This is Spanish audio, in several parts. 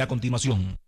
A continuación.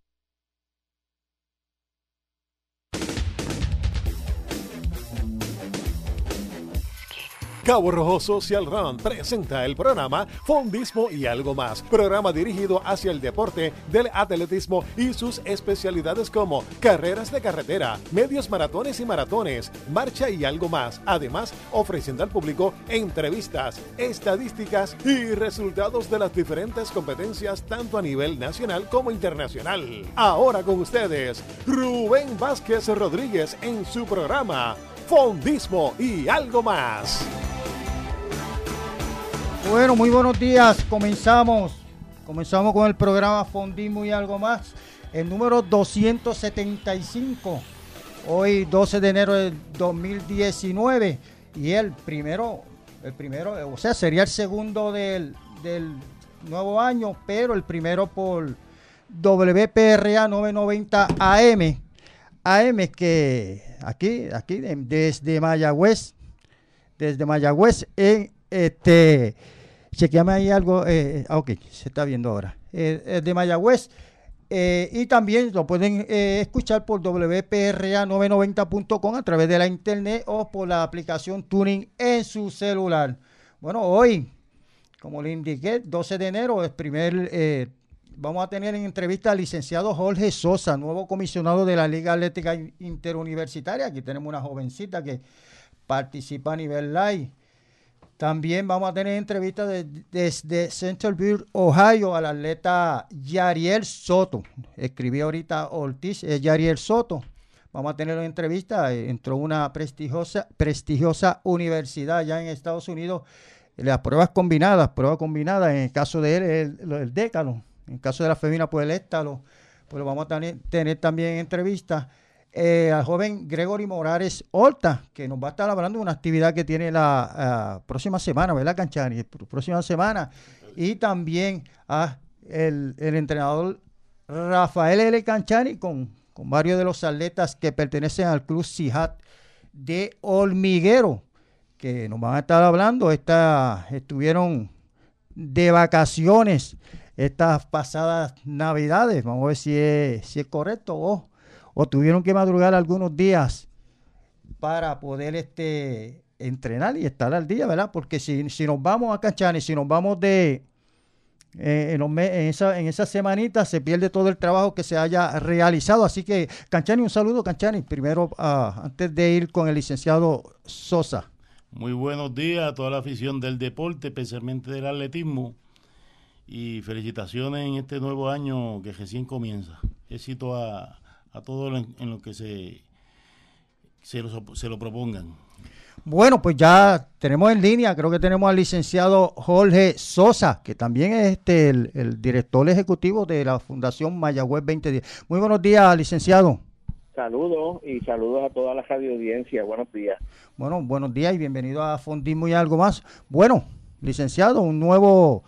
Cabo Rojo Social Run presenta el programa Fondismo y algo más, programa dirigido hacia el deporte del atletismo y sus especialidades como carreras de carretera, medios maratones y maratones, marcha y algo más, además ofreciendo al público entrevistas, estadísticas y resultados de las diferentes competencias tanto a nivel nacional como internacional. Ahora con ustedes, Rubén Vázquez Rodríguez en su programa Fondismo y algo más. Bueno, muy buenos días. Comenzamos. Comenzamos con el programa Fondismo y algo más. El número 275. Hoy 12 de enero de 2019. Y el primero, el primero, o sea, sería el segundo del, del nuevo año, pero el primero por WPRA 990 AM. AM que aquí, aquí desde Mayagüez, desde Mayagüez en este, chequeame ahí algo. Eh, ah, ok, se está viendo ahora. Eh, de Mayagüez. Eh, y también lo pueden eh, escuchar por wpra990.com a través de la internet o por la aplicación Tuning en su celular. Bueno, hoy, como le indiqué, 12 de enero, es primer, vamos a tener en entrevista al licenciado Jorge Sosa, nuevo comisionado de la Liga Atlética Interuniversitaria. Aquí tenemos una jovencita que participa a nivel live. También vamos a tener entrevistas desde Centerville, Ohio, al atleta Yariel Soto. Escribí ahorita Ortiz, es Yariel Soto. Vamos a tener una entrevista. Entró una prestigiosa, prestigiosa universidad allá en Estados Unidos. Las pruebas combinadas, pruebas combinadas, en el caso de él, el, el décalo. En caso de la femina, pues el éstalo. Pues lo vamos a tener, también entrevistas eh, al joven Gregory Morales Horta, que nos va a estar hablando de una actividad que tiene la próxima semana, ¿verdad, Canchani? Próxima semana. Y también a el, el entrenador Rafael L. Canchani con, con, varios de los atletas que pertenecen al Club Sijat de Hormiguero, que nos van a estar hablando. Esta, estuvieron de vacaciones estas pasadas navidades. Vamos a ver si es, si es correcto o o tuvieron que madrugar algunos días para poder este, entrenar y estar al día, ¿verdad? Porque si, si nos vamos a Canchani, si nos vamos de eh, en, esa, en esa semanita se pierde todo el trabajo que se haya realizado. Así que, Canchani, un saludo, Canchani, primero ah, antes de ir con el licenciado Sosa. Muy buenos días a toda la afición del deporte, especialmente del atletismo. Y felicitaciones en este nuevo año que recién comienza. Éxito a, a todo en, lo que se, se, lo, se lo propongan. Bueno, pues ya tenemos en línea, creo que tenemos al licenciado Jorge Sosa, que también es este, el, director ejecutivo de la Fundación Mayagüez 2010. Muy buenos días, licenciado. Saludos y saludos a toda la radio audiencia. Buenos días. Bueno, buenos días y bienvenido a Fondismo y algo más. Bueno, licenciado, un nuevo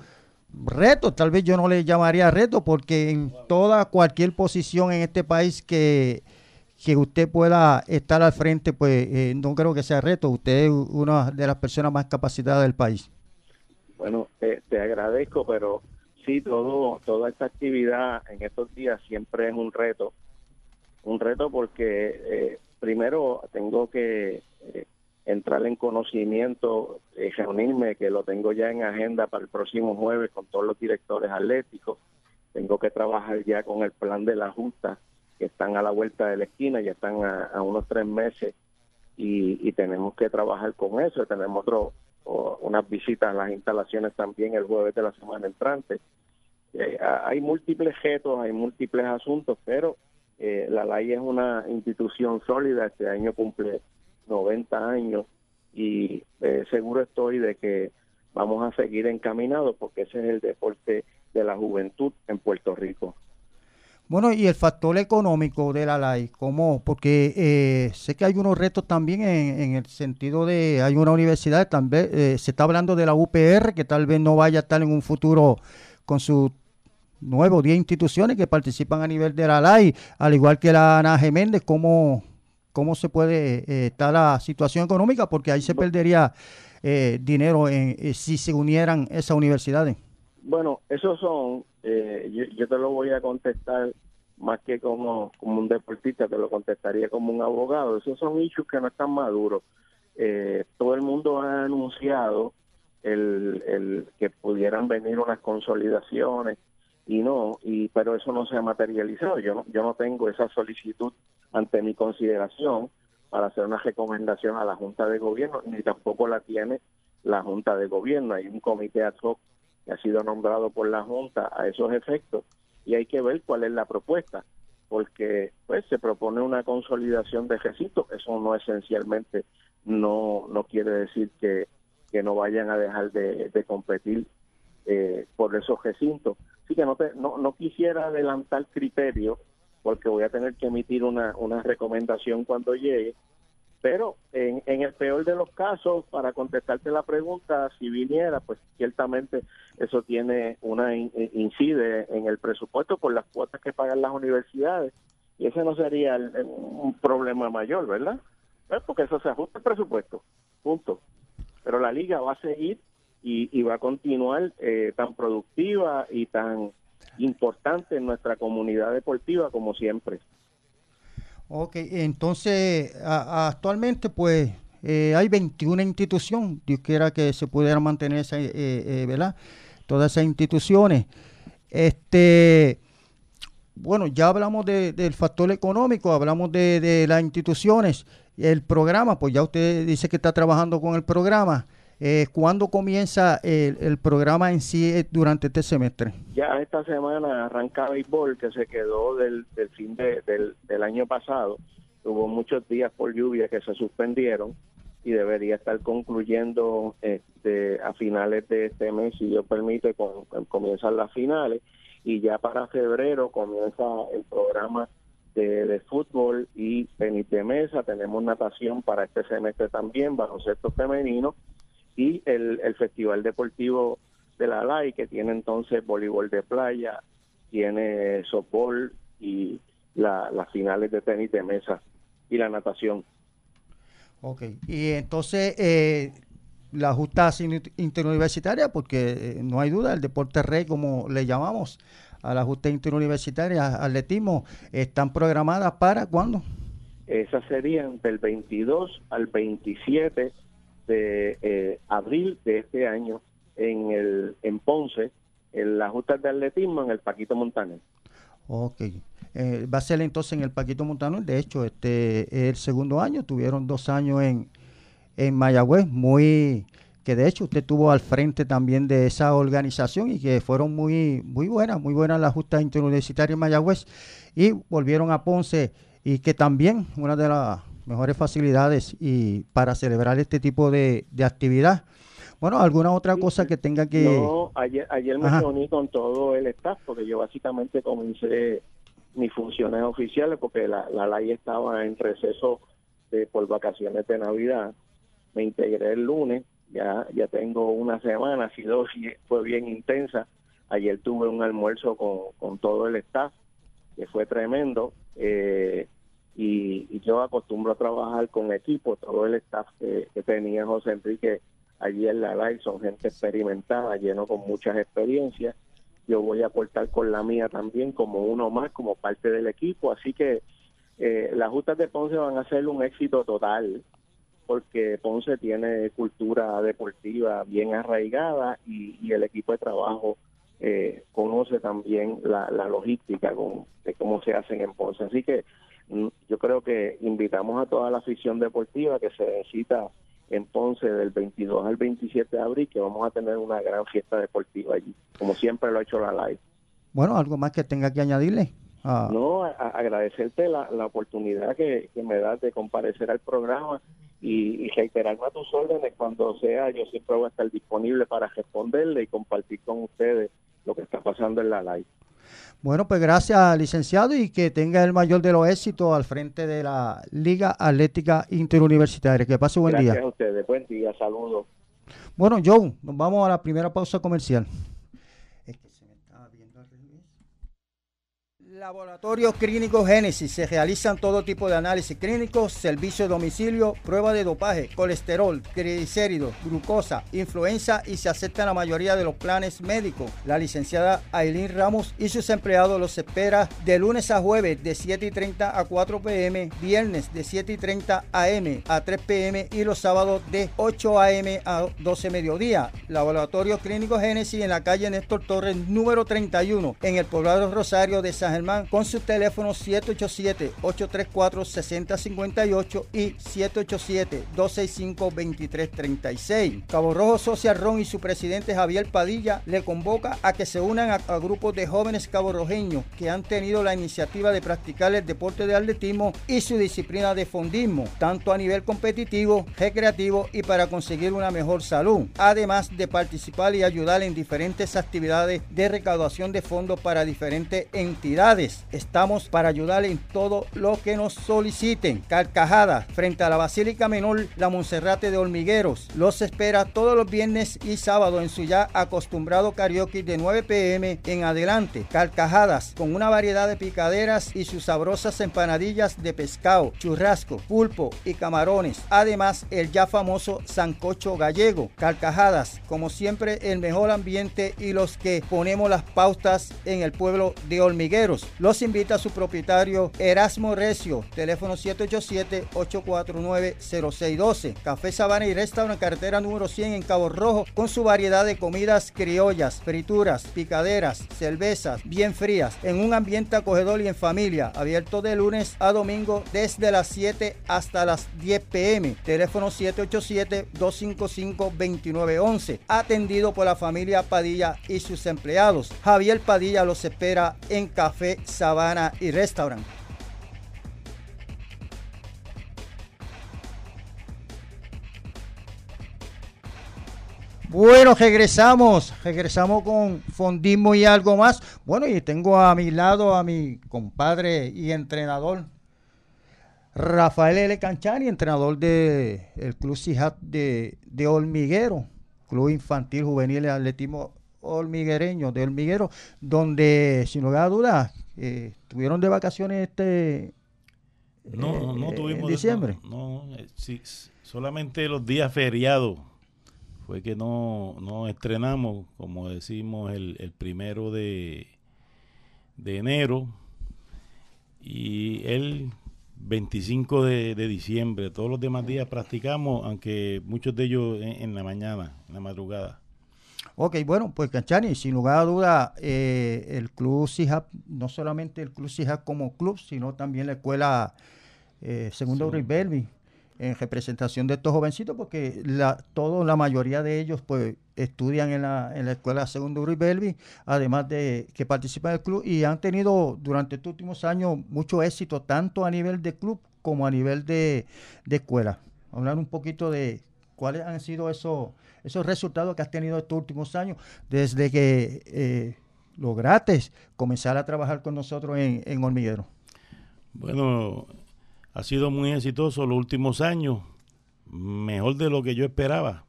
reto, tal vez yo no le llamaría reto, porque en toda cualquier posición en este país que, que usted pueda estar al frente, pues eh, no creo que sea reto. Usted es una de las personas más capacitadas del país. Bueno, te agradezco, pero sí, todo, toda esta actividad en estos días siempre es un reto. Un reto porque eh, primero tengo que eh, entrar en conocimiento, eh, reunirme, que lo tengo ya en agenda para el próximo jueves con todos los directores atléticos. Tengo que trabajar ya con el plan de la Junta, que están a la vuelta de la esquina, ya están a, unos tres meses y, tenemos que trabajar con eso. Tenemos otro, unas visitas a las instalaciones también el jueves de la semana entrante. Eh, hay múltiples retos, hay múltiples asuntos, pero eh, la LAI es una institución sólida. Este año cumple 90 años y eh, seguro estoy de que vamos a seguir encaminados porque ese es el deporte de la juventud en Puerto Rico. Bueno, y el factor económico de la LAI, ¿cómo? Porque eh, sé que hay unos retos también en, el sentido de, hay una universidad, también eh, se está hablando de la UPR, que tal vez no vaya a estar en un futuro con sus nuevos 10 instituciones que participan a nivel de la LAI, al igual que la Ana Geméndez, ¿cómo, cómo se puede eh, estar la situación económica, porque ahí se perdería eh, dinero en, eh, si se unieran esas universidades. Bueno, esos son, eh, yo, te lo voy a contestar más que como, como un deportista, te lo contestaría como un abogado. Esos son issues que no están maduros. Eh, todo el mundo ha anunciado el, el que pudieran venir unas consolidaciones y no, y pero eso no se ha materializado. Yo no, yo no tengo esa solicitud ante mi consideración para hacer una recomendación a la Junta de Gobierno, ni tampoco la tiene la Junta de Gobierno. Hay un comité ad hoc que ha sido nombrado por la Junta a esos efectos y hay que ver cuál es la propuesta, porque pues se propone una consolidación de recintos, eso no esencialmente no no quiere decir que, que no vayan a dejar de, de competir eh, por esos recintos. Así que no, te, no, no quisiera adelantar criterios porque voy a tener que emitir una, una recomendación cuando llegue, pero en, en el peor de los casos, para contestarte la pregunta, si viniera, pues ciertamente eso tiene una incide en el presupuesto por las cuotas que pagan las universidades y ese no sería un problema mayor, ¿verdad? Pues porque eso se ajusta al presupuesto, punto. Pero la liga va a seguir y, va a continuar eh, tan productiva y tan importante en nuestra comunidad deportiva como siempre. Ok, entonces actualmente pues eh, hay 21 instituciones, Dios quiera que se pudiera mantener esa, eh, eh, ¿verdad? todas esas instituciones. Este, bueno, ya hablamos del factor económico, hablamos de, de las instituciones, el programa, pues ya usted dice que está trabajando con el programa. Eh, ¿Cuándo comienza el, programa en sí eh, durante este semestre? Ya esta semana arranca béisbol, que se quedó del, fin del, año pasado. Hubo muchos días por lluvia que se suspendieron y debería estar concluyendo este, a finales de este mes, si Dios permite, con, comienzan las finales. Y ya para febrero comienza el programa de, fútbol y tenis de mesa. Tenemos natación para este semestre también, baloncesto femenino y el, el Festival Deportivo de la LAI, que tiene entonces voleibol de playa, tiene softball y las finales de tenis de mesa y la natación. Ok, y entonces eh, la justa interuniversitaria, porque eh, no hay duda, el deporte rey, como le llamamos a la justa interuniversitaria, atletismo, están programadas para cuándo? Esas serían del 22 al 27 de eh, abril de este año en el en Ponce, en la Justa de Atletismo, en el Paquito Montaner. Ok. Eh, va a ser entonces en el Paquito Montaner. De hecho, este es el segundo año. Tuvieron dos años en, en Mayagüez, muy que de hecho usted estuvo al frente también de esa organización y que fueron muy muy buenas, muy buenas las justas interuniversitarias en Mayagüez y volvieron a Ponce y que también una de las mejores facilidades y para celebrar este tipo de, actividad. Bueno, ¿alguna otra cosa que tenga que...? No, ayer, ayer me reuní con todo el staff porque yo básicamente comencé mis funciones oficiales porque la, la ley estaba en receso de, por vacaciones de Navidad. Me integré el lunes, ya, ya tengo una semana, ha sido, fue bien intensa. Ayer tuve un almuerzo con, con todo el staff, que fue tremendo. Eh, y, yo acostumbro a trabajar con equipo, todo el staff que, tenía José Enrique allí en la LAI son gente experimentada, lleno con muchas experiencias. Yo voy a aportar con la mía también como uno más, como parte del equipo. Así que eh, las justas de Ponce van a ser un éxito total, porque Ponce tiene cultura deportiva bien arraigada y, el equipo de trabajo eh, conoce también la, logística de cómo se hacen en Ponce. Así que yo creo que invitamos a toda la afición deportiva que se cita en Ponce del 22 al 27 de abril, que vamos a tener una gran fiesta deportiva allí, como siempre lo ha hecho la live. Bueno, ¿algo más que tenga que añadirle? Ah. No, agradecerte la, oportunidad que, me das de comparecer al programa y, y, reiterarme a tus órdenes cuando sea, yo siempre voy a estar disponible para responderle y compartir con ustedes lo que está pasando en la live. Bueno, pues gracias, licenciado, y que tenga el mayor de los éxitos al frente de la Liga Atlética Interuniversitaria. Que pase buen día. Gracias a ustedes, buen día, saludos. Bueno, Joe, nos vamos a la primera pausa comercial. Es que se me estaba viendo al revés. Laboratorio Clínico Génesis. Se realizan todo tipo de análisis clínicos, servicio de domicilio, prueba de dopaje, colesterol, triglicéridos, glucosa, influenza y se aceptan la mayoría de los planes médicos. La licenciada Aileen Ramos y sus empleados los espera de lunes a jueves de 7 y 30 a 4 pm, viernes de 7 y 30 am a 3 pm y los sábados de 8 am a 12 mediodía. Laboratorio Clínico Génesis en la calle Néstor Torres número 31 en el poblado Rosario de San Germán con su teléfono 787-834-6058 y 787-265-2336. Cabo Rojo Social Ron y su presidente Javier Padilla le convoca a que se unan a, grupos de jóvenes caborrojeños que han tenido la iniciativa de practicar el deporte de atletismo y su disciplina de fondismo, tanto a nivel competitivo, recreativo y para conseguir una mejor salud, además de participar y ayudar en diferentes actividades de recaudación de fondos para diferentes entidades Estamos para ayudar en todo lo que nos soliciten. Carcajada, frente a la Basílica Menor, la Monserrate de Hormigueros. Los espera todos los viernes y sábados en su ya acostumbrado karaoke de 9 pm en adelante. Carcajadas, con una variedad de picaderas y sus sabrosas empanadillas de pescado, churrasco, pulpo y camarones. Además, el ya famoso sancocho gallego. Carcajadas, como siempre, el mejor ambiente y los que ponemos las pautas en el pueblo de Hormigueros. Los invita a su propietario Erasmo Recio, teléfono 787-849-0612. Café Sabana y Restaurant, carretera número 100 en Cabo Rojo, con su variedad de comidas criollas, frituras, picaderas, cervezas bien frías, en un ambiente acogedor y en familia, abierto de lunes a domingo desde las 7 hasta las 10 pm. Teléfono 787-255-2911. Atendido por la familia Padilla y sus empleados. Javier Padilla los espera en Café Sabana y Restaurant. Bueno, regresamos, regresamos con fondismo y algo más. Bueno, y tengo a mi lado a mi compadre y entrenador, Rafael L. Canchani, entrenador del el Club Cijat de, de Hormiguero, Club Infantil Juvenil Atletismo Hormiguereño, de Hormiguero, donde, sin lugar a dudas, eh, ¿Tuvieron de vacaciones este no, no eh, tuvimos en diciembre? no, eh, sí, solamente los días feriados fue que no, no estrenamos, como decimos, el, el primero de, de enero y el 25 de, de, diciembre. Todos los demás días practicamos, aunque muchos de ellos en la mañana, en la madrugada. Ok, bueno, pues Canchani, sin lugar a duda, eh, el Club CIJAP, no solamente el Club CIJAP como club, sino también la escuela eh, Segundo sí. Belvi, en representación de estos jovencitos, porque la, todo, la mayoría de ellos pues estudian en la, en la escuela Segundo Belvi, además de que participan del club y han tenido durante estos últimos años mucho éxito, tanto a nivel de club como a nivel de, de escuela. Hablar un poquito de cuáles han sido esos esos resultados que has tenido estos últimos años desde que eh, lograste comenzar a trabajar con nosotros en, en Hormiguero? Bueno, ha sido muy exitoso los últimos años, mejor de lo que yo esperaba.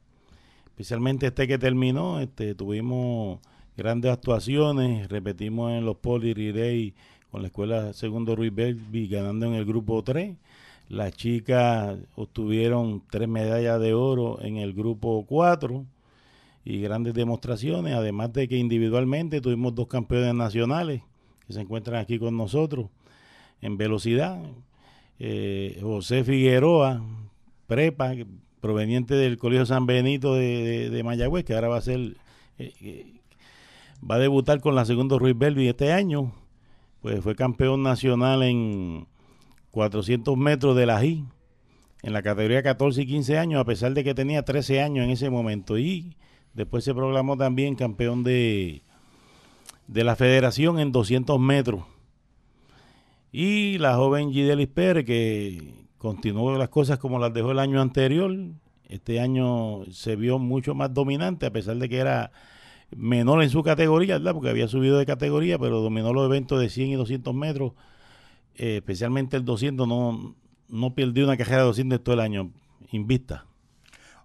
Especialmente este que terminó, este, tuvimos grandes actuaciones, repetimos en los Poli Day con la escuela Segundo Ruiz Belvi ganando en el grupo 3 las chicas obtuvieron tres medallas de oro en el grupo 4 y grandes demostraciones, además de que individualmente tuvimos dos campeones nacionales que se encuentran aquí con nosotros en velocidad. Eh, José Figueroa, prepa, proveniente del Colegio San Benito de, Mayagüez, que ahora va a ser, eh, eh, va a debutar con la segunda Ruiz Belvi este año, pues fue campeón nacional en 400 metros de la G en la categoría 14 y 15 años, a pesar de que tenía 13 años en ese momento. Y después se proclamó también campeón de, de la federación en 200 metros. Y la joven Gidelis Pérez, que continuó las cosas como las dejó el año anterior, este año se vio mucho más dominante, a pesar de que era menor en su categoría, ¿verdad? porque había subido de categoría, pero dominó los eventos de 100 y 200 metros eh, especialmente el 200, no, no perdió una carrera de 200 todo el año, invista.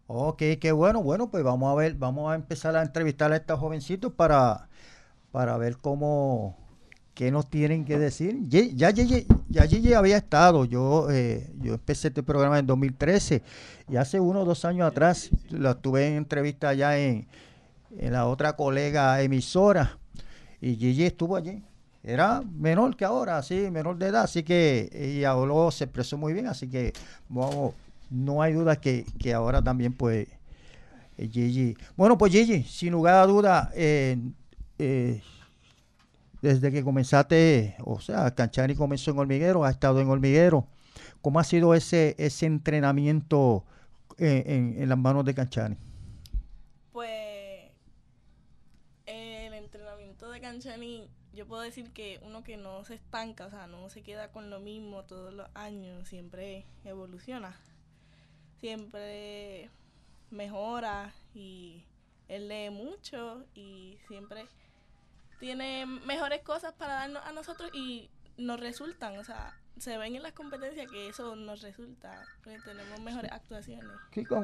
Ok, qué bueno. Bueno, pues vamos a ver, vamos a empezar a entrevistar a estos jovencitos para, para ver cómo, ¿Qué nos tienen que decir? Ya Gigi, ya había estado, yo, eh, yo empecé este programa en 2013 y hace uno o dos años atrás la tuve en entrevista allá en, en la otra colega emisora y Gigi estuvo allí. Era menor que ahora, sí, menor de edad, así que ella habló, se expresó muy bien, así que vamos, no hay duda que, que ahora también pues eh, Gigi. Bueno, pues Gigi, sin lugar a duda, eh, eh, desde que comenzaste, o sea, Canchani comenzó en hormiguero, ha estado en hormiguero. ¿Cómo ha sido ese, ese entrenamiento en, en las manos de Canchani? Pues el entrenamiento de Canchani, yo puedo decir que uno que no se estanca, o sea, no se queda con lo mismo todos los años, siempre evoluciona, siempre mejora y él lee mucho y siempre tiene mejores cosas para darnos a nosotros y nos resultan, o sea, se ven en las competencias que eso nos resulta, porque tenemos mejores actuaciones.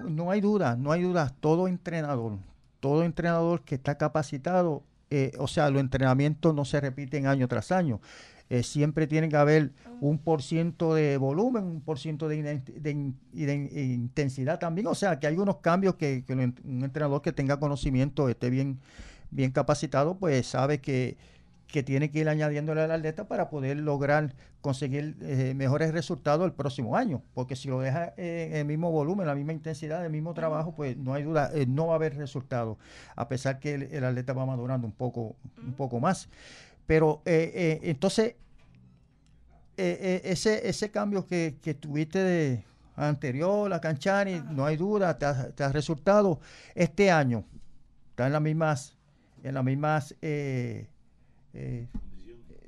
No hay duda, no hay duda, todo entrenador, todo entrenador que está capacitado, eh, o sea, los entrenamientos no se repiten año tras año. Eh, siempre tiene que haber un por ciento de volumen, un por ciento de, intensidad también. O sea, que hay unos cambios que, un entrenador que tenga conocimiento, esté bien bien capacitado, pues sabe que, tiene que ir añadiéndole al atleta para poder lograr conseguir eh, mejores resultados el próximo año. Porque si lo deja en el mismo volumen, la misma intensidad, el mismo trabajo, pues no hay duda, eh, no va a haber resultados, a pesar que el, atleta va madurando un poco, un poco más. Pero eh, entonces, ese, ese cambio que, que tuviste de anterior, la Canchani, no hay duda, te ha, te ha resultado. Este año, está en las mismas en las mismas eh, eh,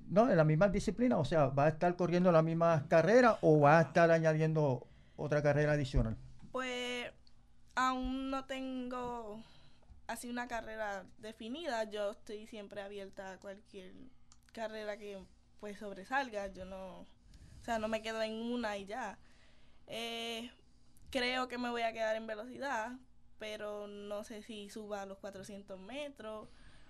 no, en las mismas disciplinas, o sea, va a estar corriendo la misma carrera o va a estar añadiendo otra carrera adicional. Pues aún no tengo así una carrera definida, yo estoy siempre abierta a cualquier carrera que pues sobresalga, yo no, o sea, no me quedo en una y ya. Eh, creo que me voy a quedar en velocidad, pero no sé si suba a los 400 metros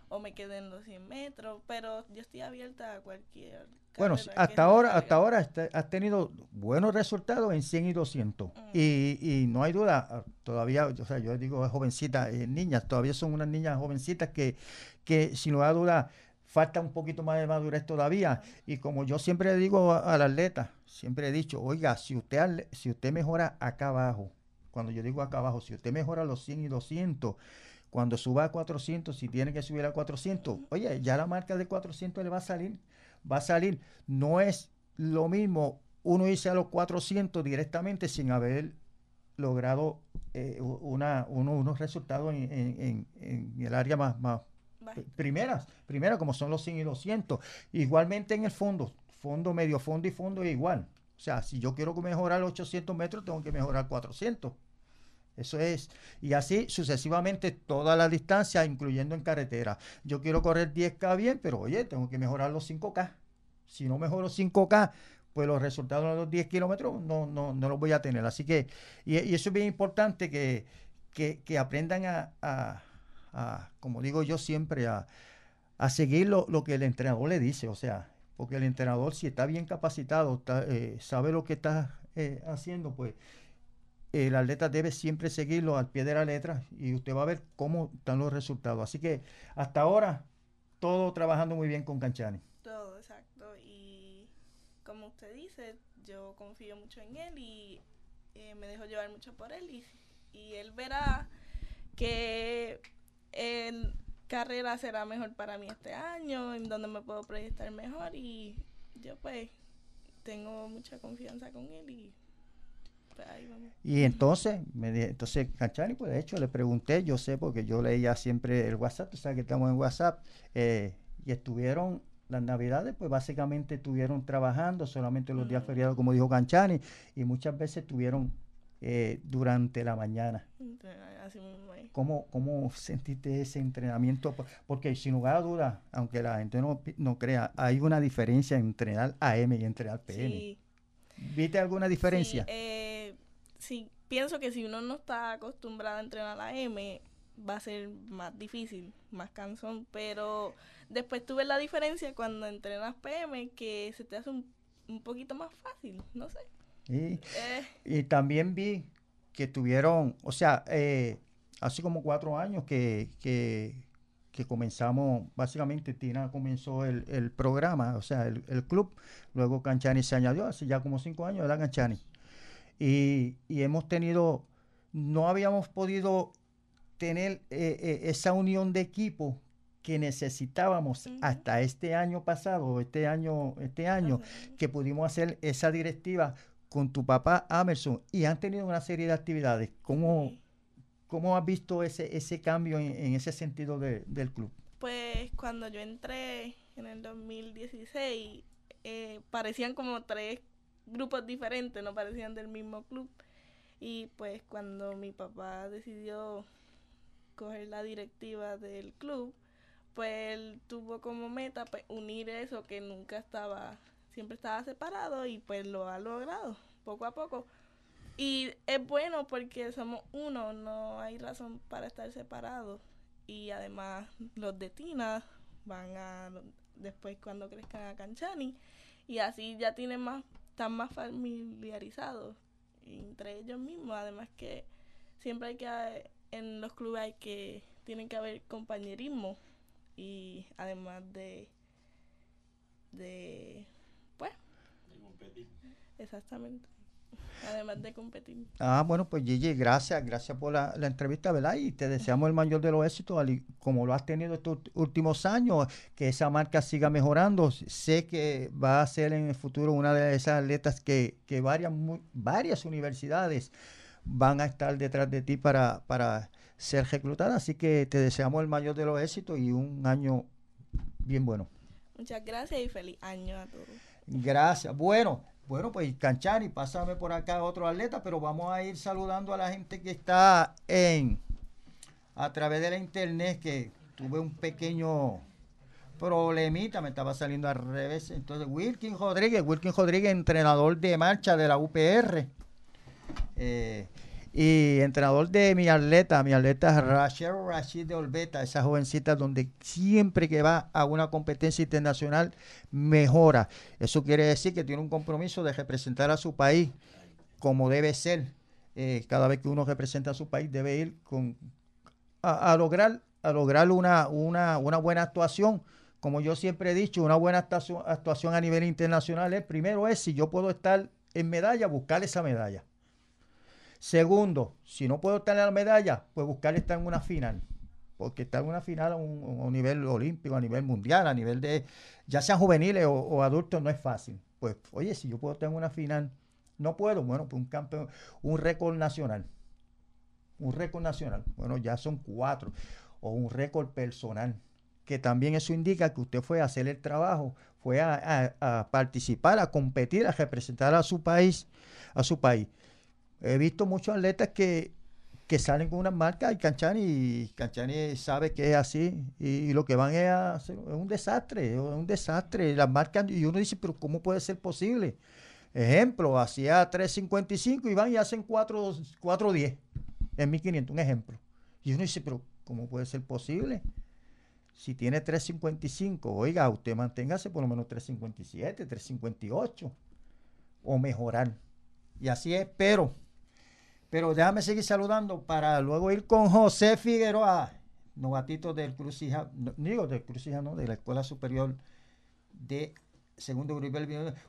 o me quedé en los 100 metros, pero yo estoy abierta a cualquier. Bueno, hasta ahora, hasta ahora has tenido buenos resultados en 100 y 200. Y, y, no hay duda, ah, todavía, o sea, yo digo jovencitas, eh, niñas, todavía son unas niñas jovencitas que, que sin lugar a duda falta un poquito más de madurez todavía. Y como yo siempre digo al atleta, siempre he dicho, oiga, si usted, si usted mejora acá abajo, cuando yo digo acá abajo, si usted mejora los 100 y 200, cuando suba a 400, si tiene que subir a 400, oye, ya la marca de 400 le va a salir, va a salir. No es lo mismo uno irse a los 400 directamente sin haber logrado eh, una, unos resultados en, el área más, más primeras, primeras como son los 100 y 200. Igualmente en el fondo, fondo, medio fondo y fondo es igual. O sea, si yo quiero mejorar 800 metros, tengo que mejorar 400. Eso es. Y así sucesivamente toda la distancia, incluyendo en carretera. Yo quiero correr 10K bien, pero oye, tengo que mejorar los 5K. Si no mejoro 5K, pues los resultados de los 10 kilómetros no, no, no los voy a tener. Así que, y, eso es bien importante que, que, aprendan a, a, como digo yo siempre, a, a seguir lo, que el entrenador le dice. O sea, porque el entrenador, si está bien capacitado, eh, sabe lo que está eh, haciendo, pues el atleta debe siempre seguirlo al pie de la letra y usted va a ver cómo están los resultados. Así que hasta ahora, todo trabajando muy bien con Canchani. Todo, exacto. Y como usted dice, yo confío mucho en él y eh, me dejo llevar mucho por él y, él verá que en carrera será mejor para mí este año, en donde me puedo proyectar mejor y yo pues tengo mucha confianza con él y y entonces, me entonces Canchani, pues de hecho le pregunté, yo sé porque yo leía siempre el WhatsApp, tú sabes que estamos en WhatsApp, eh, y estuvieron las navidades, pues básicamente estuvieron trabajando solamente los días feriados, como dijo Canchani, y muchas veces estuvieron eh, durante la mañana. ¿Cómo, ¿Cómo sentiste ese entrenamiento? Porque sin lugar a dudas, aunque la gente no, no crea, hay una diferencia entre entrenar AM y entrenar PM. ¿Viste alguna diferencia? Sí, eh, sí, pienso que si uno no está acostumbrado a entrenar a M, va a ser más difícil, más cansón, pero después tuve la diferencia cuando entrenas PM que se te hace un, un poquito más fácil, no sé. Y, Eh, y también vi que tuvieron, o sea, eh, hace como cuatro años que, que, que comenzamos, básicamente Tina comenzó el, el programa, o sea, el, el club, luego Canchani se añadió, hace ya como cinco años era Canchani. Y, y hemos tenido, no habíamos podido tener eh, eh, esa unión de equipo que necesitábamos hasta este año pasado, este año, este año, que pudimos hacer esa directiva con tu papá Amerson y han tenido una serie de actividades. ¿Cómo, cómo has visto ese, ese cambio en, en ese sentido de- del club? Pues cuando yo entré en el 2016, eh, parecían como tres grupos diferentes, no parecían del mismo club. Y pues cuando mi papá decidió coger la directiva del club, pues él tuvo como meta pues, unir eso que nunca estaba, siempre estaba separado y pues lo ha logrado poco a poco. Y es bueno porque somos uno, no hay razón para estar separados. Y además los de Tina van a, después cuando crezcan a Canchani, y así ya tienen más, están más familiarizados entre ellos mismos. Además que siempre hay que, en los clubes hay que, tienen que haber compañerismo y además de, de, pues, exactamente, además de competir. Ah, bueno, pues Gigi, gracias, gracias por la, la entrevista, ¿verdad? Y te deseamos el mayor de los éxitos, como lo has tenido estos últimos años, que esa marca siga mejorando. Sé que va a ser en el futuro una de esas atletas que, que varias, mu- varias universidades van a estar detrás de ti para, para ser reclutada. Así que te deseamos el mayor de los éxitos y un año bien bueno. Muchas gracias y feliz año a todos. Gracias. Bueno, bueno, pues Canchani, pásame por acá otro atleta, pero vamos a ir saludando a la gente que está en a través de la internet, que tuve un pequeño problemita, me estaba saliendo al revés. Entonces, Wilkin Rodríguez, Wilkin Rodríguez, entrenador de marcha de la UPR. eh, y entrenador de mi atleta, mi atleta Rachel Rashid de Olbeta, esa jovencita donde siempre que va a una competencia internacional mejora. Eso quiere decir que tiene un compromiso de representar a su país como debe ser. Eh, cada vez que uno representa a su país debe ir con a, lograr a lograr una, una, una buena actuación. Como yo siempre he dicho, una buena actuación a nivel internacional es, primero es, si yo puedo estar en medalla, buscar esa medalla. Segundo, si no puedo en la medalla, pues buscar estar en una final. Porque estar en una final a un, nivel olímpico, a nivel mundial, a nivel de, ya sean juveniles o, adultos, no es fácil. Pues, oye, si yo puedo en una final, no puedo, bueno, pues un campeón, un récord nacional. Un récord nacional. Bueno, ya son cuatro. O un récord personal. Que también eso indica que usted fue a hacer el trabajo, fue a- a participar, a competir, a representar a su país, a su país. He visto muchos atletas que, que salen con una marca y Canchani, y Canchani sabe que es así y, lo que van es hacer es un desastre, es un desastre. Las marcas, y uno dice, pero ¿cómo puede ser posible? Ejemplo, hacía 3.55 y van y hacen 4 4.10 en 1.500, un ejemplo. Y uno dice, pero ¿cómo puede ser posible? Si tiene 3.55, oiga, usted manténgase por lo menos 3.57, 3.58 o mejorar. Y así es, pero, pero déjame seguir saludando para luego ir con José Figueroa, novatito del Crucija, no, digo del Crucija, no, de la Escuela Superior de Segundo Grupo.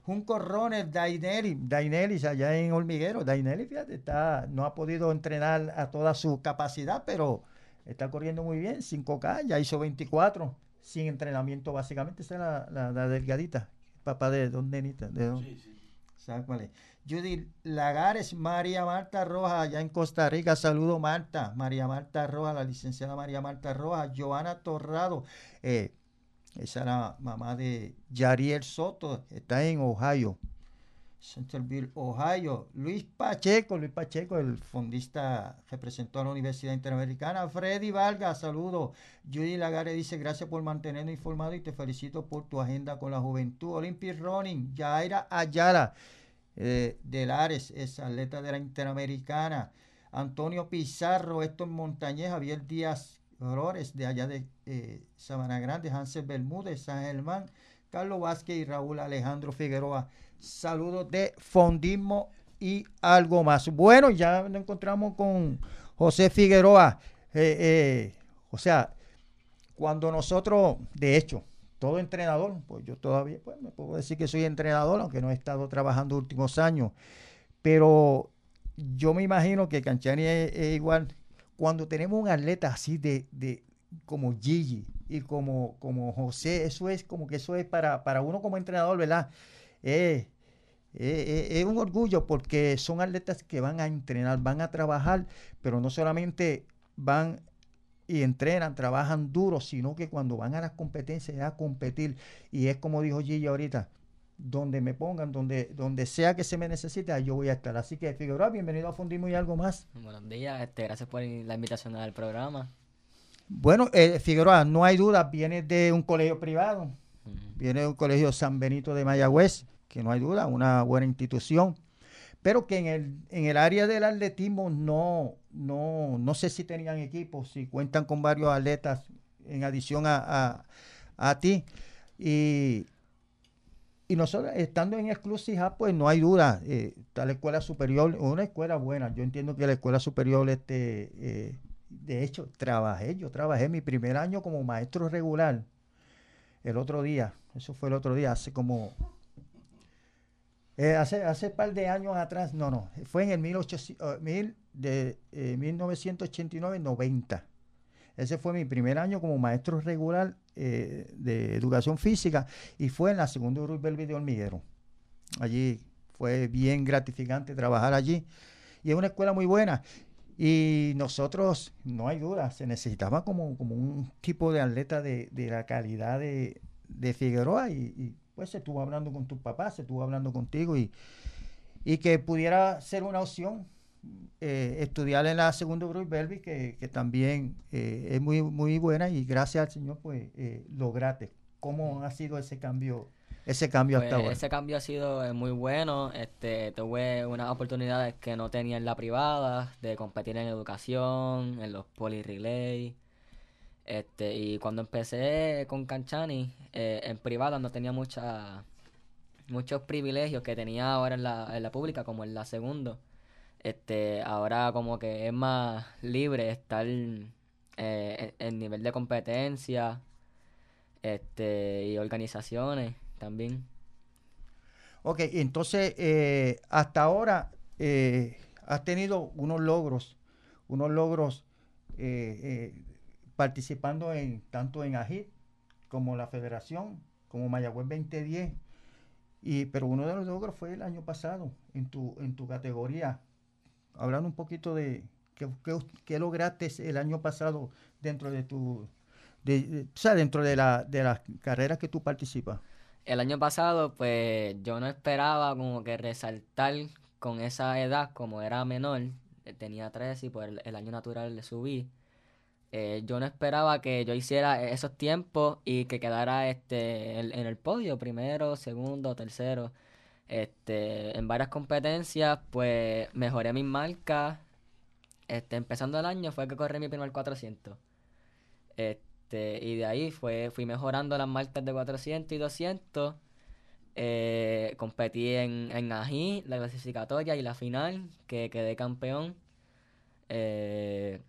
Junco Roner, Dainelli, Dainelli allá en Hormiguero. Dainelli, fíjate, está, no ha podido entrenar a toda su capacidad, pero está corriendo muy bien, 5K, ya hizo 24, sin entrenamiento básicamente, esa es la, la, la delgadita, papá de Don Nenita, de don, ¿sabes cuál es? Judy Lagares, María Marta Rojas, allá en Costa Rica, saludo Marta, María Marta Rojas, la licenciada María Marta Rojas, Joana Torrado, eh, esa es la mamá de Yariel Soto, está en Ohio, Centerville, Ohio. Luis Pacheco, Luis Pacheco, el fondista, representó a la Universidad Interamericana. Freddy Vargas, saludo. Judy Lagares dice, gracias por mantenernos informados y te felicito por tu agenda con la juventud. Olympic Running, Yaira Ayala, eh, de Lares, es atleta de la Interamericana. Antonio Pizarro, Héctor Montañez, Javier Díaz Flores, de allá de eh, Sabana Grande, Hansel Bermúdez, San Germán, Carlos Vázquez y Raúl Alejandro Figueroa. Saludos de Fondismo y algo más. Bueno, ya nos encontramos con José Figueroa. Eh, eh, o sea, cuando nosotros, de hecho, todo entrenador, pues yo todavía pues, me puedo decir que soy entrenador, aunque no he estado trabajando últimos años, pero yo me imagino que Canchani es, igual. Cuando tenemos un atleta así de, de como Gigi y como, como José, eso es como que eso es para, para uno como entrenador, ¿verdad? Es un orgullo porque son atletas que van a entrenar, van a trabajar, pero no solamente van y entrenan, trabajan duro, sino que cuando van a las competencias a competir, y es como dijo Gigi ahorita, donde me pongan, donde, donde sea que se me necesite, yo voy a estar. Así que Figueroa, bienvenido a Fundismo y algo más. Buenos días, este, gracias por la invitación al programa. Bueno, eh, Figueroa, no hay duda, viene de un colegio privado, viene de un colegio San Benito de Mayagüez, que no hay duda, una buena institución, pero que en el, en el área del atletismo no, no, no sé si tenían equipos, si cuentan con varios atletas en adición a, a ti. Y y nosotros, estando en exclusiva, pues no hay duda, eh, está la escuela superior, una escuela buena. Yo entiendo que la escuela superior, este, eh, de hecho, trabajé, yo trabajé mi primer año como maestro regular el otro día, eso fue el otro día, hace como, eh, hace, hace par de años atrás, no, no, fue en el 1800, mil, de 1989-90. Ese fue mi primer año como maestro regular eh, de educación física y fue en la segunda Ruiz Belvi de Hormiguero. Allí fue bien gratificante trabajar allí y es una escuela muy buena. Y nosotros, no hay duda, se necesitaba como, como un tipo de atleta de, la calidad de, Figueroa y, pues se estuvo hablando con tu papá, se estuvo hablando contigo y, y que pudiera ser una opción eh, estudiar en la segunda Bruce Belvi, que, que también eh, es muy, muy buena y gracias al Señor pues eh, lograste. ¿Cómo ha sido ese cambio? Ese cambio hasta pues, ahora. Ese cambio ha sido eh, muy bueno. Este, tuve unas oportunidades que no tenía en la privada, de competir en educación, en los poly relay. Este, y cuando empecé con Canchani, en privada no tenía mucha, muchos privilegios que tenía ahora en la, en la pública, como en la segunda este ahora como que es más libre estar eh, en, nivel de competencia este y organizaciones también ok entonces eh, hasta ahora eh, has tenido unos logros unos logros participando en tanto en AGIT como la federación como Mayagüez 2010 y pero uno de los logros fue el año pasado en tu en tu categoría hablando un poquito de qué, lograste el año pasado dentro de tu, de, o sea, dentro de, la, de las carreras que tú participas. El año pasado, pues yo no esperaba como que resaltar con esa edad, como era menor, eh, tenía tres y pues el, año natural le subí. Eh, yo no esperaba que yo hiciera esos tiempos y que quedara este en el podio, primero, segundo, tercero. Este, en varias competencias, pues mejoré mis marcas. Este, empezando el año fue que corrí mi primer 400. Este, y de ahí fue, fui mejorando las marcas de 400 y 200. Eh, competí en, en AJI, la clasificatoria y la final, que quedé campeón. Eh,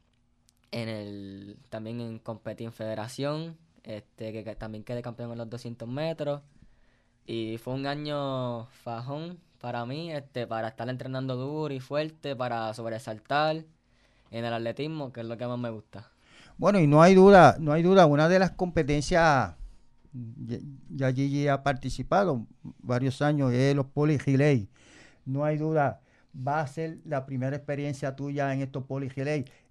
en el, también en, competí en federación, este, que también quedé campeón en los 200 metros. Y fue un año fajón para mí, este, para estar entrenando duro y fuerte, para sobresaltar en el atletismo, que es lo que más me gusta. Bueno, y no hay duda, no hay duda, una de las competencias, ya Gigi ha participado varios años, es los Poli No hay duda, va a ser la primera experiencia tuya en estos Poli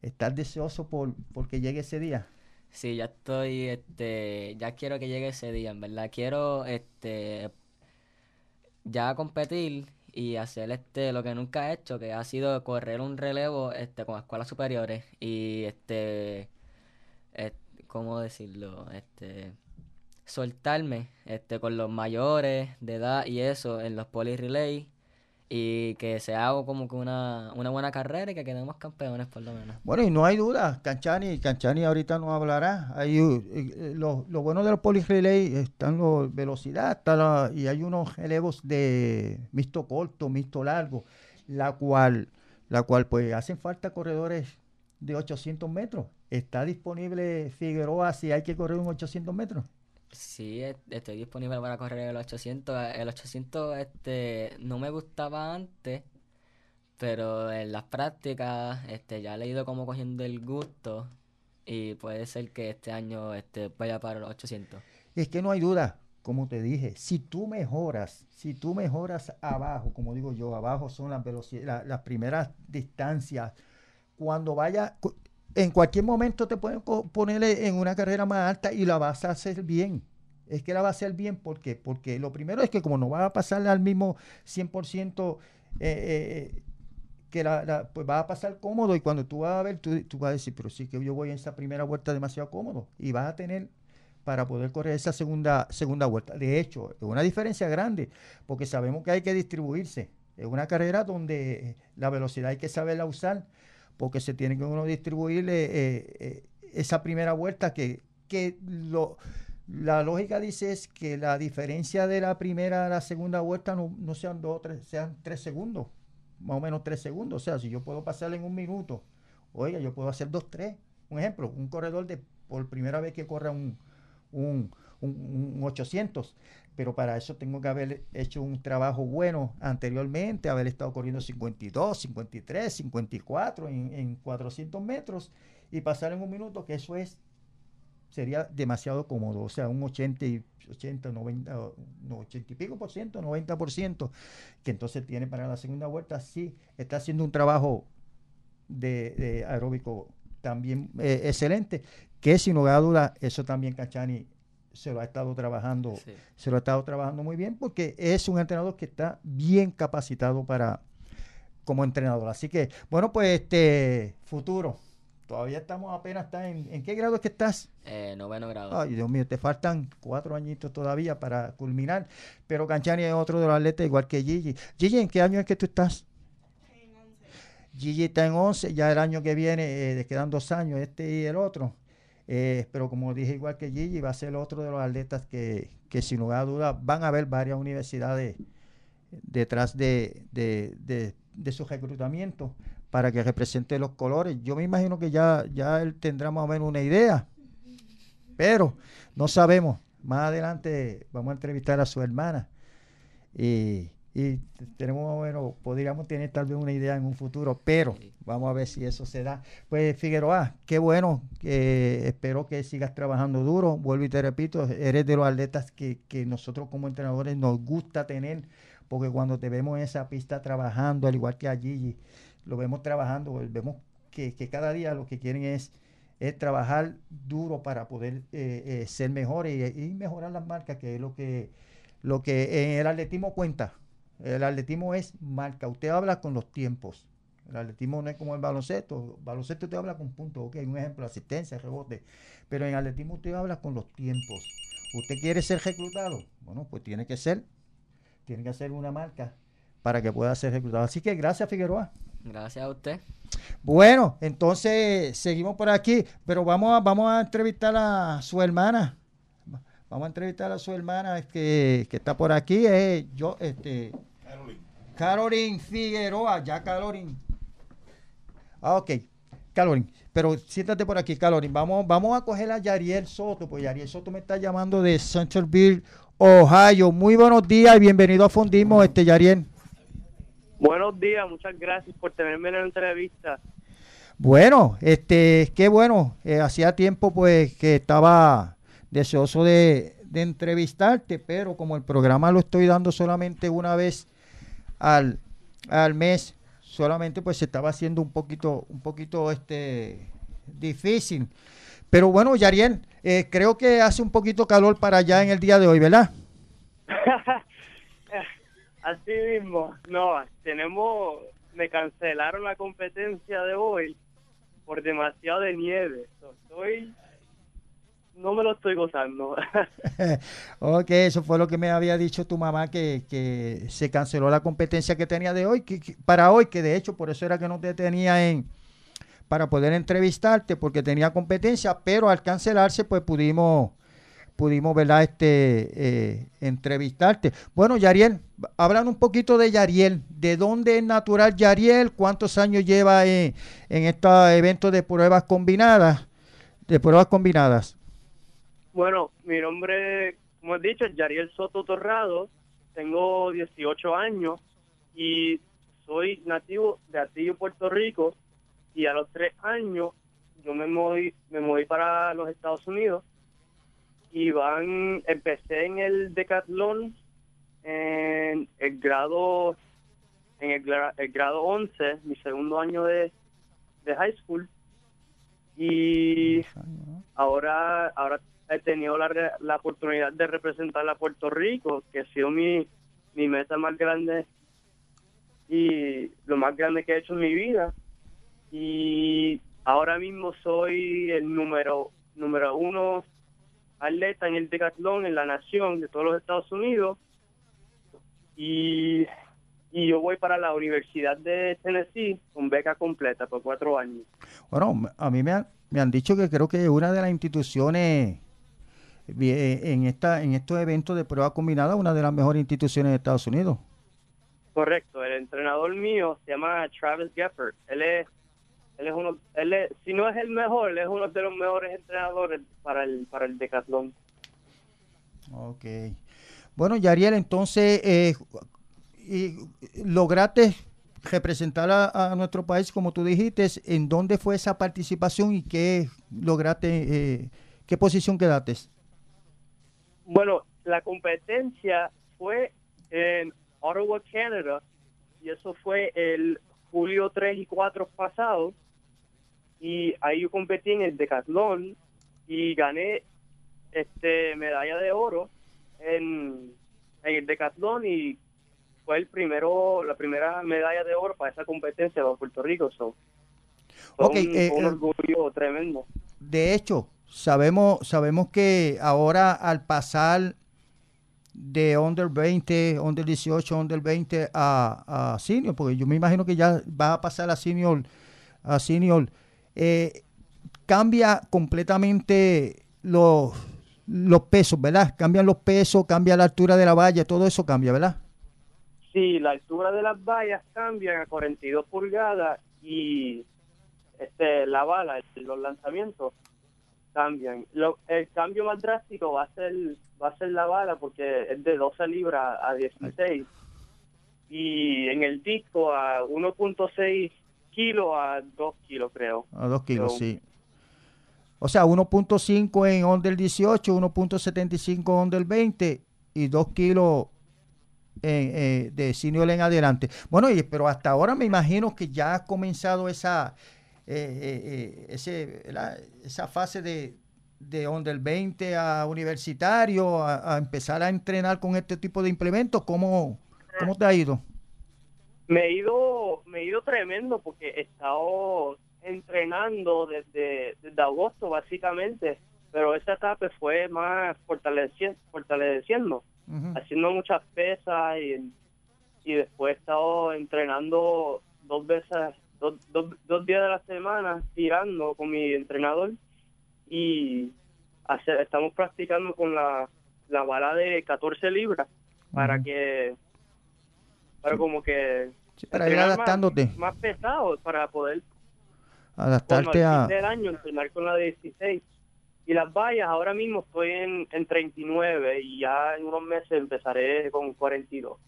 ¿Estás deseoso por, por que llegue ese día? Sí, ya estoy, este, ya quiero que llegue ese día, en verdad. Quiero, este, ya competir y hacer este lo que nunca he hecho, que ha sido correr un relevo, este, con escuelas superiores y, este, ¿cómo decirlo? Este, soltarme, este, con los mayores de edad y eso en los poly relay y que sea como que una, una buena carrera y que quedemos campeones por lo menos. Bueno, y no hay duda, Canchani, Canchani ahorita nos hablará. Hay, uh, eh, lo, lo, bueno de los relay están la velocidad está y hay unos relevos de mixto corto, mixto largo, la cual, la cual pues hacen falta corredores de 800 metros. ¿Está disponible Figueroa si hay que correr un 800 metros? Sí, estoy disponible para correr el 800. El 800 este, no me gustaba antes, pero en las prácticas este, ya he ido como cogiendo el gusto y puede ser que este año este, vaya para los 800. Es que no hay duda, como te dije, si tú mejoras, si tú mejoras abajo, como digo yo, abajo son las velocidades, las primeras distancias, cuando vaya, en cualquier momento te pueden ponerle en una carrera más alta y la vas a hacer bien. Es que la vas a hacer bien, ¿por qué? Porque lo primero es que como no va a pasar al mismo 100%, eh, eh, que la, pues va a pasar cómodo y cuando tú vas a ver, tú, tú vas a decir, pero sí que yo voy en esa primera vuelta demasiado cómodo y vas a tener para poder correr esa segunda, segunda vuelta. De hecho, es una diferencia grande, porque sabemos que hay que distribuirse. Es una carrera donde la velocidad hay que saberla usar porque se tiene que uno distribuir eh, eh, esa primera vuelta que, que lo, la lógica dice es que la diferencia de la primera a la segunda vuelta no, no sean dos tres, sean tres segundos, más o menos tres segundos. O sea, si yo puedo pasar en un minuto, oiga, yo puedo hacer dos, tres. Un ejemplo, un corredor de por primera vez que corra un, un, un, 800, pero para eso tengo que haber hecho un trabajo bueno anteriormente, haber estado corriendo 52, 53, 54 en, en 400 metros y pasar en un minuto, que eso es sería demasiado cómodo, o sea, un 80, 80 90, 80 y pico por ciento, 90 por ciento, que entonces tiene para la segunda vuelta, sí, está haciendo un trabajo de, aeróbico también eh, excelente, que sin lugar a duda, eso también Cachani se lo ha estado trabajando, se lo ha estado trabajando muy bien porque es un entrenador que está bien capacitado para como entrenador. Así que, bueno, pues este futuro. Todavía estamos apenas, está en, ¿en qué grado es que estás? Eh, noveno grado. Ay, Dios mío, te faltan cuatro añitos todavía para culminar. Pero Canchani es otro de los atletas igual que Gigi. Gigi, ¿en qué año es que tú estás? En 11. Gigi está en 11, ya el año que viene, eh, quedan dos años, este y el otro. Eh, pero como dije, igual que Gigi, va a ser otro de los atletas que, que sin lugar a dudas van a haber varias universidades detrás de, de, su reclutamiento para que represente los colores. Yo me imagino que ya, ya él tendrá más o menos una idea, pero no sabemos. Más adelante vamos a entrevistar a su hermana y y tenemos más o menos, podríamos tener tal vez una idea en un futuro, pero vamos a ver si eso se da. Pues Figueroa, qué bueno, que espero que sigas trabajando duro, vuelvo y te repito, eres de los atletas que, que nosotros como entrenadores nos gusta tener, porque cuando te vemos en esa pista trabajando, al igual que allí, lo vemos trabajando, vemos que, que cada día lo que quieren es es trabajar duro para poder eh, eh, ser mejores y, y, mejorar las marcas, que es lo que, lo que en el atletismo cuenta. El atletismo es marca. Usted habla con los tiempos. El atletismo no es como el baloncesto. El baloncesto usted habla con puntos. Ok, un ejemplo, asistencia, rebote. Pero en atletismo usted habla con los tiempos. ¿Usted quiere ser reclutado? Bueno, pues tiene que ser. Tiene que hacer una marca para que pueda ser reclutado. Así que gracias, Figueroa. Gracias a usted. Bueno, entonces seguimos por aquí, pero vamos a, vamos a entrevistar a su hermana. Vamos a entrevistar a su hermana que, que está por aquí. Eh, yo, este, Carolyn. Figueroa, ya Carolyn. Ah, ok. Carolyn, pero siéntate por aquí, Carolyn. Vamos, vamos a coger a Yariel Soto, pues Yariel Soto me está llamando de Centerville, Ohio. Muy buenos días y bienvenido a Fundismo, este Yariel. Buenos días, muchas gracias por tenerme en la entrevista. Bueno, este, qué bueno. Eh, hacía tiempo pues que estaba deseoso de, de entrevistarte, pero como el programa lo estoy dando solamente una vez al, al mes, solamente pues se estaba haciendo un poquito, un poquito este difícil. Pero bueno, Yariel, eh, creo que hace un poquito calor para allá en el día de hoy, ¿verdad? Así mismo, no, tenemos, me cancelaron la competencia de hoy por demasiado de nieve. Estoy no me lo estoy gozando. ok, eso fue lo que me había dicho tu mamá, que, que se canceló la competencia que tenía de hoy, que, para hoy, que de hecho por eso era que no te tenía en para poder entrevistarte, porque tenía competencia, pero al cancelarse, pues pudimos pudimos ¿verdad? Este, eh, entrevistarte. Bueno, Yariel, hablan un poquito de Yariel. ¿De dónde es natural Yariel? ¿Cuántos años lleva en, en estos eventos de pruebas combinadas? De pruebas combinadas. Bueno, mi nombre, como he dicho, es Yariel Soto Torrado. Tengo 18 años y soy nativo de Atillo, Puerto Rico. Y a los tres años yo me moví, me moví para los Estados Unidos y van, empecé en el decatlón en el grado en el, grado 11, mi segundo año de, de high school y ahora ahora he tenido la, la oportunidad de representar a Puerto Rico, que ha sido mi, mi meta más grande y lo más grande que he hecho en mi vida. Y ahora mismo soy el número número uno atleta en el decatlón en la nación de todos los Estados Unidos y, y yo voy para la Universidad de Tennessee con beca completa por cuatro años. Bueno, a mí me han, me han dicho que creo que una de las instituciones en esta en estos eventos de prueba combinada, una de las mejores instituciones de Estados Unidos. Correcto, el entrenador mío se llama Travis Geffert. Él es él es uno, él es, si no es el mejor, él es uno de los mejores entrenadores para el, para el decatlón. Ok. Bueno, Yariel, entonces, eh, y lograste representar a, nuestro país, como tú dijiste, ¿en dónde fue esa participación y qué lograste, eh, qué posición quedaste? Bueno, la competencia fue en Ottawa, Canadá, y eso fue el julio 3 y 4 pasado y ahí yo competí en el decatlón y gané este medalla de oro en, el decatlón y fue el primero la primera medalla de oro para esa competencia de Puerto Rico so, un, eh, un, eh, orgullo tremendo. de hecho sabemos sabemos que ahora al pasar de under 20, under 18, under 20 a, a senior, porque yo me imagino que ya va a pasar a senior, a senior eh, cambia completamente los, los pesos, ¿verdad? Cambian los pesos, cambia la altura de la valla, todo eso cambia, ¿verdad? Sí, la altura de las vallas cambian a 42 pulgadas y este la bala, los lanzamientos cambian. el cambio más drástico va a ser va a ser la bala porque es de 12 libras a 16 y en el disco a 1.6 kilos a 2 kilos, creo. A 2 kilos, sí. O sea, 1.5 en on del 18, 1.75 on del 20 y 2 kilos eh, de senior en adelante. Bueno, y, pero hasta ahora me imagino que ya ha comenzado esa, eh, eh, ese, esa fase de, de on del 20 a universitario, a, a, empezar a entrenar con este tipo de implementos. ¿Cómo, cómo te ha ido? Me he ido, me he ido tremendo porque he estado entrenando desde, desde agosto básicamente, pero esa etapa fue más fortaleciendo, fortaleciendo haciendo muchas pesas y, y después he estado entrenando dos veces, dos, dos, días de la semana, tirando con mi entrenador y hacer, estamos practicando con la, la bala de 14 libras para que para como que para ir adaptándote. Más, pesado para poder adaptarte a del año entrenar con la 16 y las vallas ahora mismo estoy en, en 39 y ya en unos meses empezaré con 42.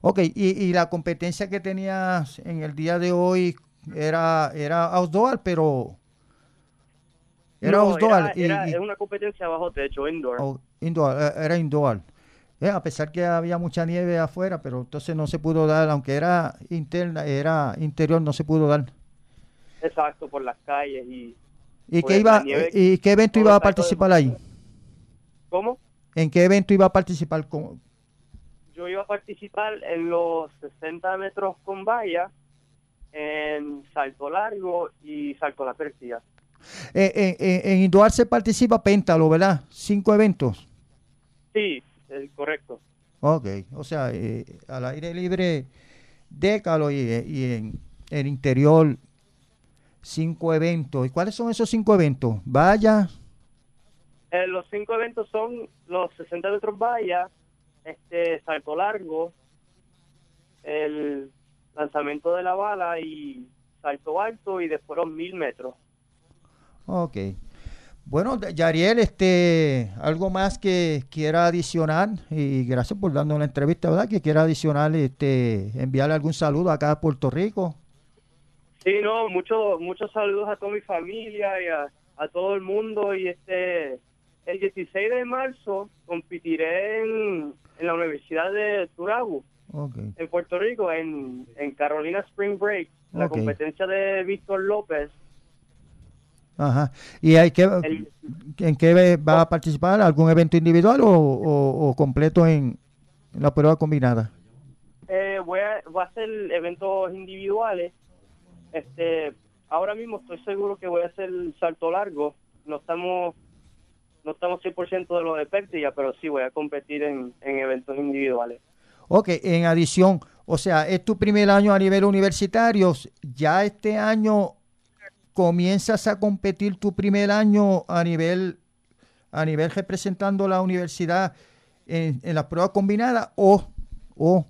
Ok, y, y la competencia que tenías en el día de hoy era era outdoor, pero era outdoor. Era, y, una competencia bajo techo, indoor. Oh, indoor, eh, era indoor. Eh, a pesar que había mucha nieve afuera, pero entonces no se pudo dar, aunque era interna, era interior, no se pudo dar. Exacto, por las calles y... ¿Y, qué, iba, ¿y qué evento iba a participar ahí? ¿Cómo? ¿En qué evento iba a participar? Yo iba a participar en los 60 metros con valla, en salto largo y salto a la persia. Eh, eh, eh, en Indoor se participa Péntalo, ¿verdad? Cinco eventos. Sí, es correcto. Ok, o sea, eh, al aire libre décalo y, y en el interior cinco eventos. ¿Y cuáles son esos cinco eventos? Vaya, Eh, los cinco eventos son los 60 metros valla, este salto largo, el lanzamiento de la bala y salto alto y después los mil metros. ok. Bueno, Yariel, este, algo más que quiera adicionar y gracias por darnos la entrevista, ¿verdad? Que quiera adicionar, este, enviarle algún saludo acá a Puerto Rico. Sí, no, muchos muchos saludos a toda mi familia y a, a todo el mundo y este el 16 de marzo competiré en, en la Universidad de Turabu En Puerto Rico en, en Carolina Spring Break, la competencia de Víctor López. Ajá. ¿Y hay que, El- en qué va a participar? ¿Algún evento individual o, o- o completo en, en la prueba combinada? Eh, voy, a, voy a hacer eventos individuales. Este, ahora mismo estoy seguro que voy a hacer salto largo. No estamos no estamos 100% de lo de pérdida, pero sí voy a competir en, en eventos individuales. Ok, en adición, o sea, es tu primer año a nivel universitario. Ya este año comienzas a competir tu primer año a nivel a nivel representando la universidad en, en la prueba combinada o, o,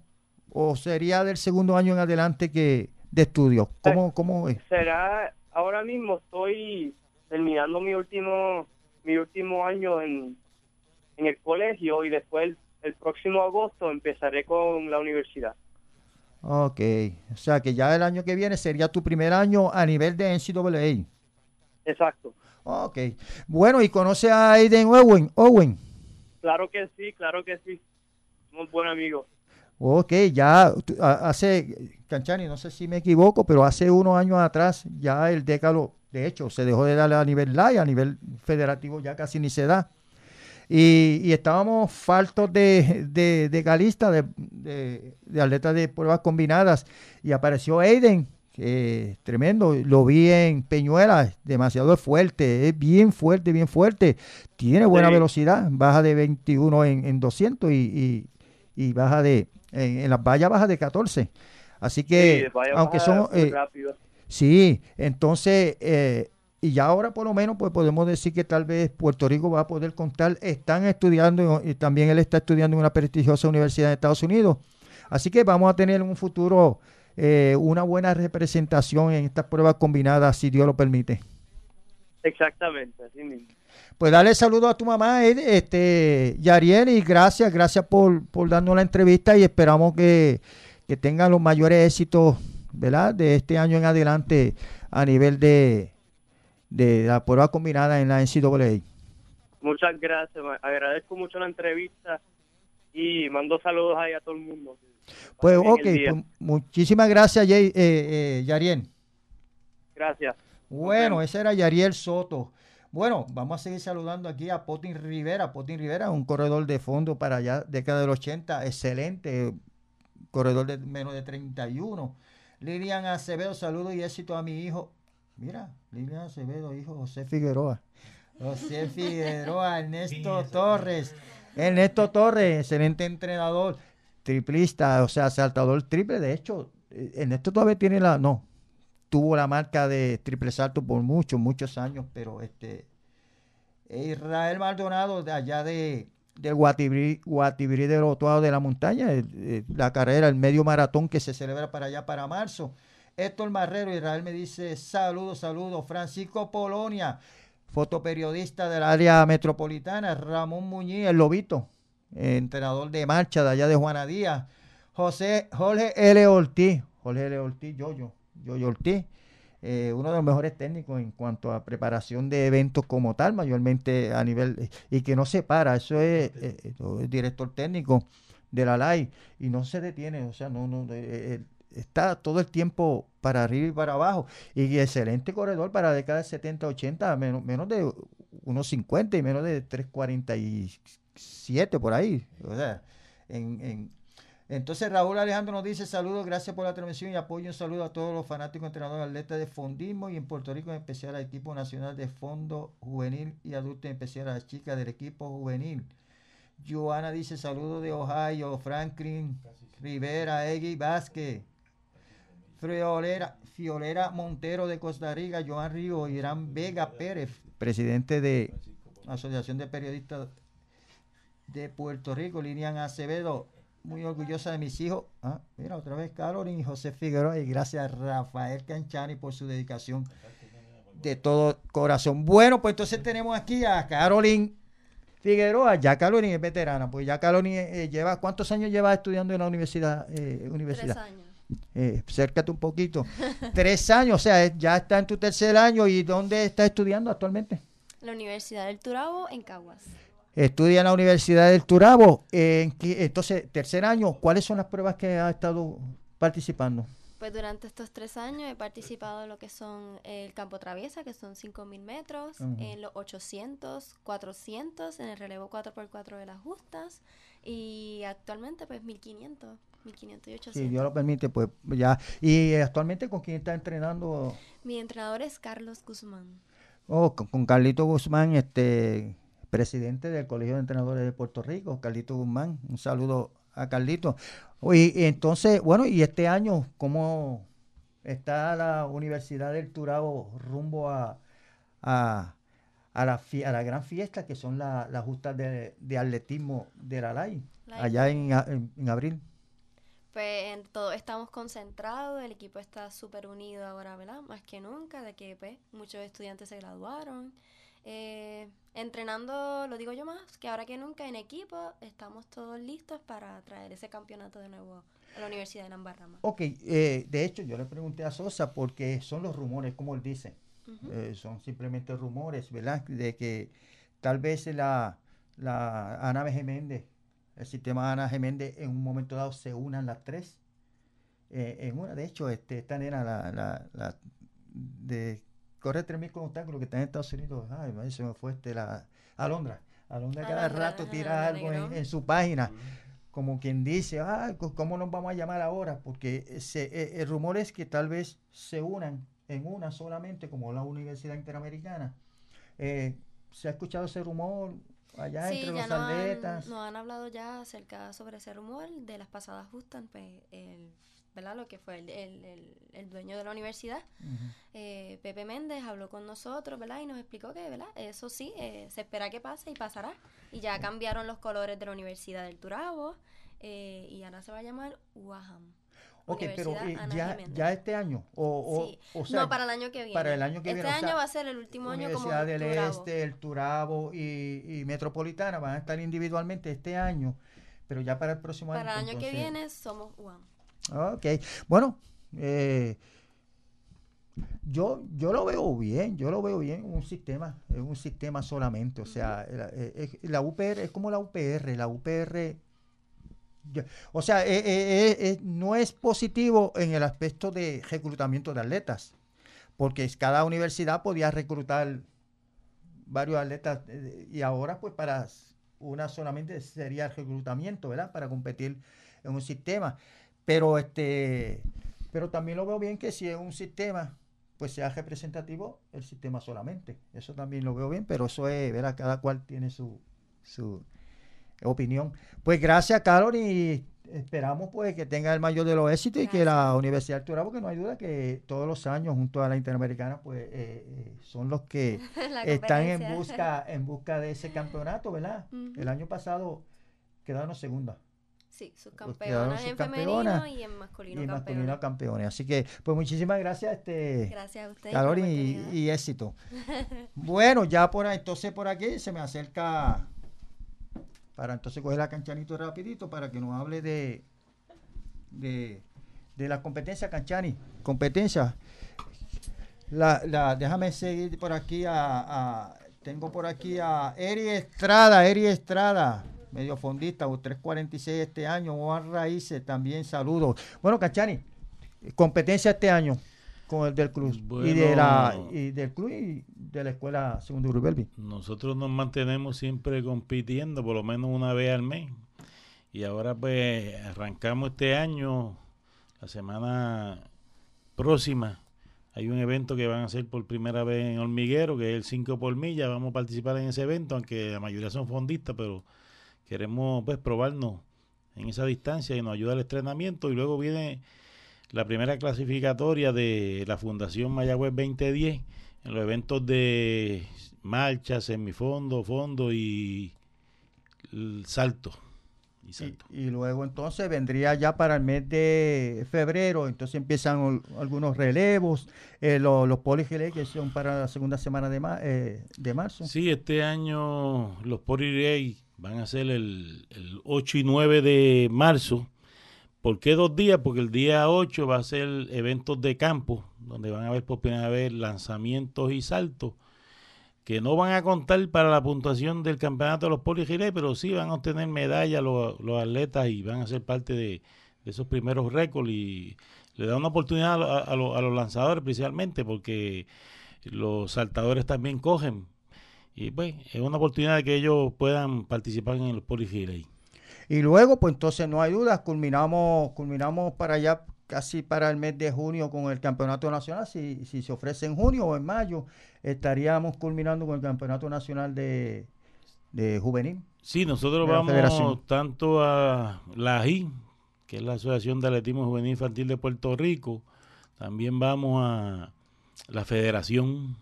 o sería del segundo año en adelante que de estudio. ¿Cómo, cómo es? Será, ahora mismo estoy terminando mi último mi último año en, en el colegio y después el, próximo agosto empezaré con la universidad. Ok, o sea que ya el año que viene sería tu primer año a nivel de NCAA. Exacto. Ok, bueno, y conoce a Aiden Owen. Owen. Claro que sí, claro que sí. Somos buenos amigos. Ok, ya hace, Canchani, no sé si me equivoco, pero hace unos años atrás ya el décalo, de hecho, se dejó de darle a nivel LAI, a nivel federativo ya casi ni se da. Y, y estábamos faltos de, de, de galistas, de, de, de atletas de pruebas combinadas, y apareció Aiden, que es tremendo, lo vi en Peñuela, demasiado fuerte, es bien fuerte, bien fuerte, tiene buena Sí. velocidad, baja de 21 en, en 200 y, y, y baja de, en, en las vallas baja de 14. Así que, Sí, aunque son, eh. Sí, entonces, eh, y ya ahora por lo menos, pues podemos decir que tal vez Puerto Rico va a poder contar, están estudiando, y también él está estudiando en una prestigiosa universidad de Estados Unidos. Así que vamos a tener en un futuro eh, una buena representación en estas pruebas combinadas, si Dios lo permite. Exactamente, así mismo. Pues dale saludo a tu mamá, este, Yariel, y gracias, gracias por, por darnos la entrevista y esperamos que, que tengan los mayores éxitos, ¿verdad? De este año en adelante a nivel de, de la prueba combinada en la NCAA. Muchas gracias, agradezco mucho la entrevista y mando saludos ahí a todo el mundo. Pues ok, pues, muchísimas gracias, Jay- eh, eh, Yariel. Gracias. Bueno, ese era Yariel Soto. Bueno, vamos a seguir saludando aquí a Potin Rivera. Potin Rivera, un corredor de fondo para allá, década del 80, excelente, corredor de menos de 31. Lilian Acevedo, saludos y éxito a mi hijo. Mira, Lilian Acevedo, hijo José Figueroa. José Figueroa, Ernesto Torres. Ernesto Torres, excelente entrenador, triplista, o sea, saltador triple. De hecho, eh, Ernesto todavía tiene la. No, tuvo la marca de triple salto por muchos, muchos años, pero este Israel Maldonado de allá de, de Guatibrí, Guatibrí del Otuado de la Montaña, eh, eh, la carrera, el medio maratón que se celebra para allá para marzo. Héctor Marrero, Israel me dice saludos, saludos. Francisco Polonia, fotoperiodista del área metropolitana. Ramón Muñiz, el Lobito, eh, entrenador de marcha de allá de Juana Díaz. José, Jorge L. Ortiz, Jorge L. Ortiz, Yoyo, Yoyo Ortiz, eh, uno de los mejores técnicos en cuanto a preparación de eventos como tal, mayormente a nivel, y que no se para, eso es eh, eh, el director técnico de la LAI, y no se detiene, o sea, no, no, eh, eh, está todo el tiempo para arriba y para abajo, y excelente corredor para la década de 70, 80, menos, menos de unos 50 y menos de 347 por ahí, o sea, en, en Entonces Raúl Alejandro nos dice saludos, gracias por la transmisión y apoyo. Un saludo a todos los fanáticos entrenadores atletas de fondismo y en Puerto Rico en especial al equipo nacional de fondo juvenil y adulto, en especial a las chicas del equipo juvenil. Joana dice saludos de Ohio, Franklin, Rivera, Eggy Vázquez, Friolera, Fiolera Montero de Costa Rica, Joan Río, Irán Vega Pérez, presidente de la Asociación de Periodistas de Puerto Rico, Lilian Acevedo, muy orgullosa de mis hijos. Ah, mira, otra vez Carolyn y José Figueroa. Y gracias a Rafael Canchani por su dedicación de todo corazón. Bueno, pues entonces tenemos aquí a Carolyn Figueroa. Ya Carolyn es veterana. Pues ya Carolyn eh, lleva, ¿cuántos años lleva estudiando en la universidad? Eh, universidad? Tres años. Eh, acércate un poquito. Tres años, o sea, ya está en tu tercer año. ¿Y dónde está estudiando actualmente? La Universidad del Turabo en Caguas estudia en la Universidad del Turabo. entonces, tercer año, ¿cuáles son las pruebas que ha estado participando? Pues durante estos tres años he participado en lo que son el campo traviesa, que son 5.000 metros, en los 800, 400, en el relevo 4x4 de las justas y actualmente pues 1.500. 1500 y 800. Si Dios lo permite, pues ya. ¿Y actualmente con quién está entrenando? Mi entrenador es Carlos Guzmán. Oh, con, con Carlito Guzmán, este, presidente del Colegio de Entrenadores de Puerto Rico, Carlito Guzmán. Un saludo a Carlito. Y, entonces, bueno, y este año, ¿cómo está la Universidad del Turabo rumbo a, a, a, la, a la gran fiesta que son las justas de, atletismo de la LAI, allá en, en, abril? Pues en todo estamos concentrados, el equipo está súper unido ahora, ¿verdad? Más que nunca, de que pues, muchos estudiantes se graduaron. Eh, entrenando, lo digo yo más, que ahora que nunca en equipo estamos todos listos para traer ese campeonato de nuevo a la Universidad de Nambarrama. Ok, eh, de hecho yo le pregunté a Sosa porque son los rumores, como él dice, eh, son simplemente rumores, ¿verdad? De que tal vez la, la Ana Geméndez, el sistema Ana Geméndez en un momento dado se unan las tres. en una, de hecho, este, esta nena, la, la, la de corre 3.000 con obstáculos que está en Estados Unidos. Ay, se me fue este, la Alondra. Alondra cada rato tira algo en, su página. Como quien dice, ay, ¿cómo nos vamos a llamar ahora? Porque se, eh, el rumor es que tal vez se unan en una solamente, como la Universidad Interamericana. Eh, ¿Se ha escuchado ese rumor allá entre los atletas? Han, nos han hablado ya acerca sobre ese rumor de las pasadas justas, pues, el ¿verdad? Lo que fue el, el, el, dueño de la universidad, eh, Pepe Méndez, habló con nosotros, ¿verdad? Y nos explicó que, ¿verdad? Eso sí, eh, se espera que pase y pasará. Y ya cambiaron los colores de la Universidad del Turabo eh, y ahora se va a llamar UAHAM. Ok, pero ya, ya este año, o, o, sea, no, para el año que viene. Para el año que este viene. Este año va a ser el último año como Universidad del Este, el Turabo y, y Metropolitana van a estar individualmente este año, pero ya para el próximo año. Para el año que viene somos UAM. Ok, bueno, eh, yo, yo lo veo bien, yo lo veo bien, un sistema, es un sistema solamente, o sea, eh, la, UPR es como la UPR, la UPR, o sea, eh, no es positivo en el aspecto de reclutamiento de atletas, porque cada universidad podía reclutar varios atletas y ahora pues para una solamente sería el reclutamiento, ¿verdad? Para competir en un sistema. Pero este, pero también lo veo bien que si es un sistema, pues sea representativo el sistema solamente. Eso también lo veo bien, pero eso es, ¿verdad? Cada cual tiene su, su opinión. Pues gracias, Carol, y esperamos pues que tenga el mayor de los éxitos y que la Universidad de Turabo, porque no hay duda que todos los años junto a la Interamericana pues eh, eh, son los que están en busca en busca de ese campeonato, ¿verdad? El año pasado quedaron segunda. Sí, subcampeonas en femenino y en masculino, y en masculino campeones. Así que, pues muchísimas gracias, este, gracias a usted y, éxito. bueno, ya por ahí, entonces por aquí se me acerca para entonces coger la Canchanito rapidito para que nos hable de, de, la competencia Canchani. Competencia. La, la, déjame seguir por aquí a, a tengo por aquí a Eri Estrada, Eri Estrada medio fondista, o 346 este año, Juan Raíces, también saludos. Bueno, Cachani, competencia este año con el del Cruz y de la y del Cruz y de la escuela Segundo Belvi. Nosotros nos mantenemos siempre compitiendo por lo menos una vez al mes Y ahora pues arrancamos este año, la semana próxima, hay un evento que van a hacer por primera vez en Hormiguero, que es el 5 por milla. Vamos a participar en ese evento, aunque la mayoría son fondistas, pero queremos pues probarnos en esa distancia y nos ayuda el estrenamiento. Y luego viene la primera clasificatoria de la Fundación Mayagüez 2010 en los eventos de marcha, semifondo, fondo y salto. Y, luego entonces vendría ya para el mes de febrero, entonces empiezan algunos relevos, eh, los, los que son para la segunda semana de, eh, de marzo. Sí, este año los polirelay van a ser el, el 8 y 9 de marzo. ¿Por qué dos días? Porque el día 8 va a ser eventos de campo, donde van a haber por primera vez lanzamientos y saltos que no van a contar para la puntuación del campeonato de los poligirés, pero sí van a obtener medallas los, atletas y van a ser parte de, esos primeros récords y le da una oportunidad a, los lanzadores principalmente porque los saltadores también cogen y pues es una oportunidad de que ellos puedan participar en los poligirés. Y luego, pues entonces no hay dudas, culminamos, culminamos para allá casi para el mes de junio con el campeonato nacional, si, si se ofrece en junio o en mayo, estaríamos culminando con el campeonato nacional de, juvenil. Sí, nosotros vamos tanto a la AGI, que es la Asociación de Atletismo Juvenil Infantil de Puerto Rico, también vamos a la Federación.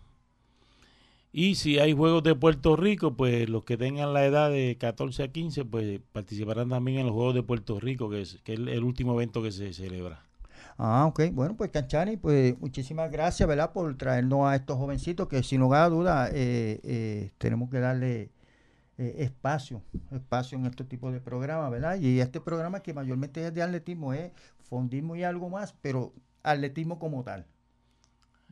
Y si hay juegos de Puerto Rico, pues los que tengan la edad de 14 a 15, pues participarán también en los Juegos de Puerto Rico, que es, que es el último evento que se celebra. Ah, ok. Bueno, pues Canchani, pues muchísimas gracias, ¿verdad? Por traernos a estos jovencitos que sin lugar a duda eh, eh, tenemos que darle eh, espacio, espacio en este tipo de programas, ¿verdad? Y este programa que mayormente es de atletismo, es fondismo y algo más, pero atletismo como tal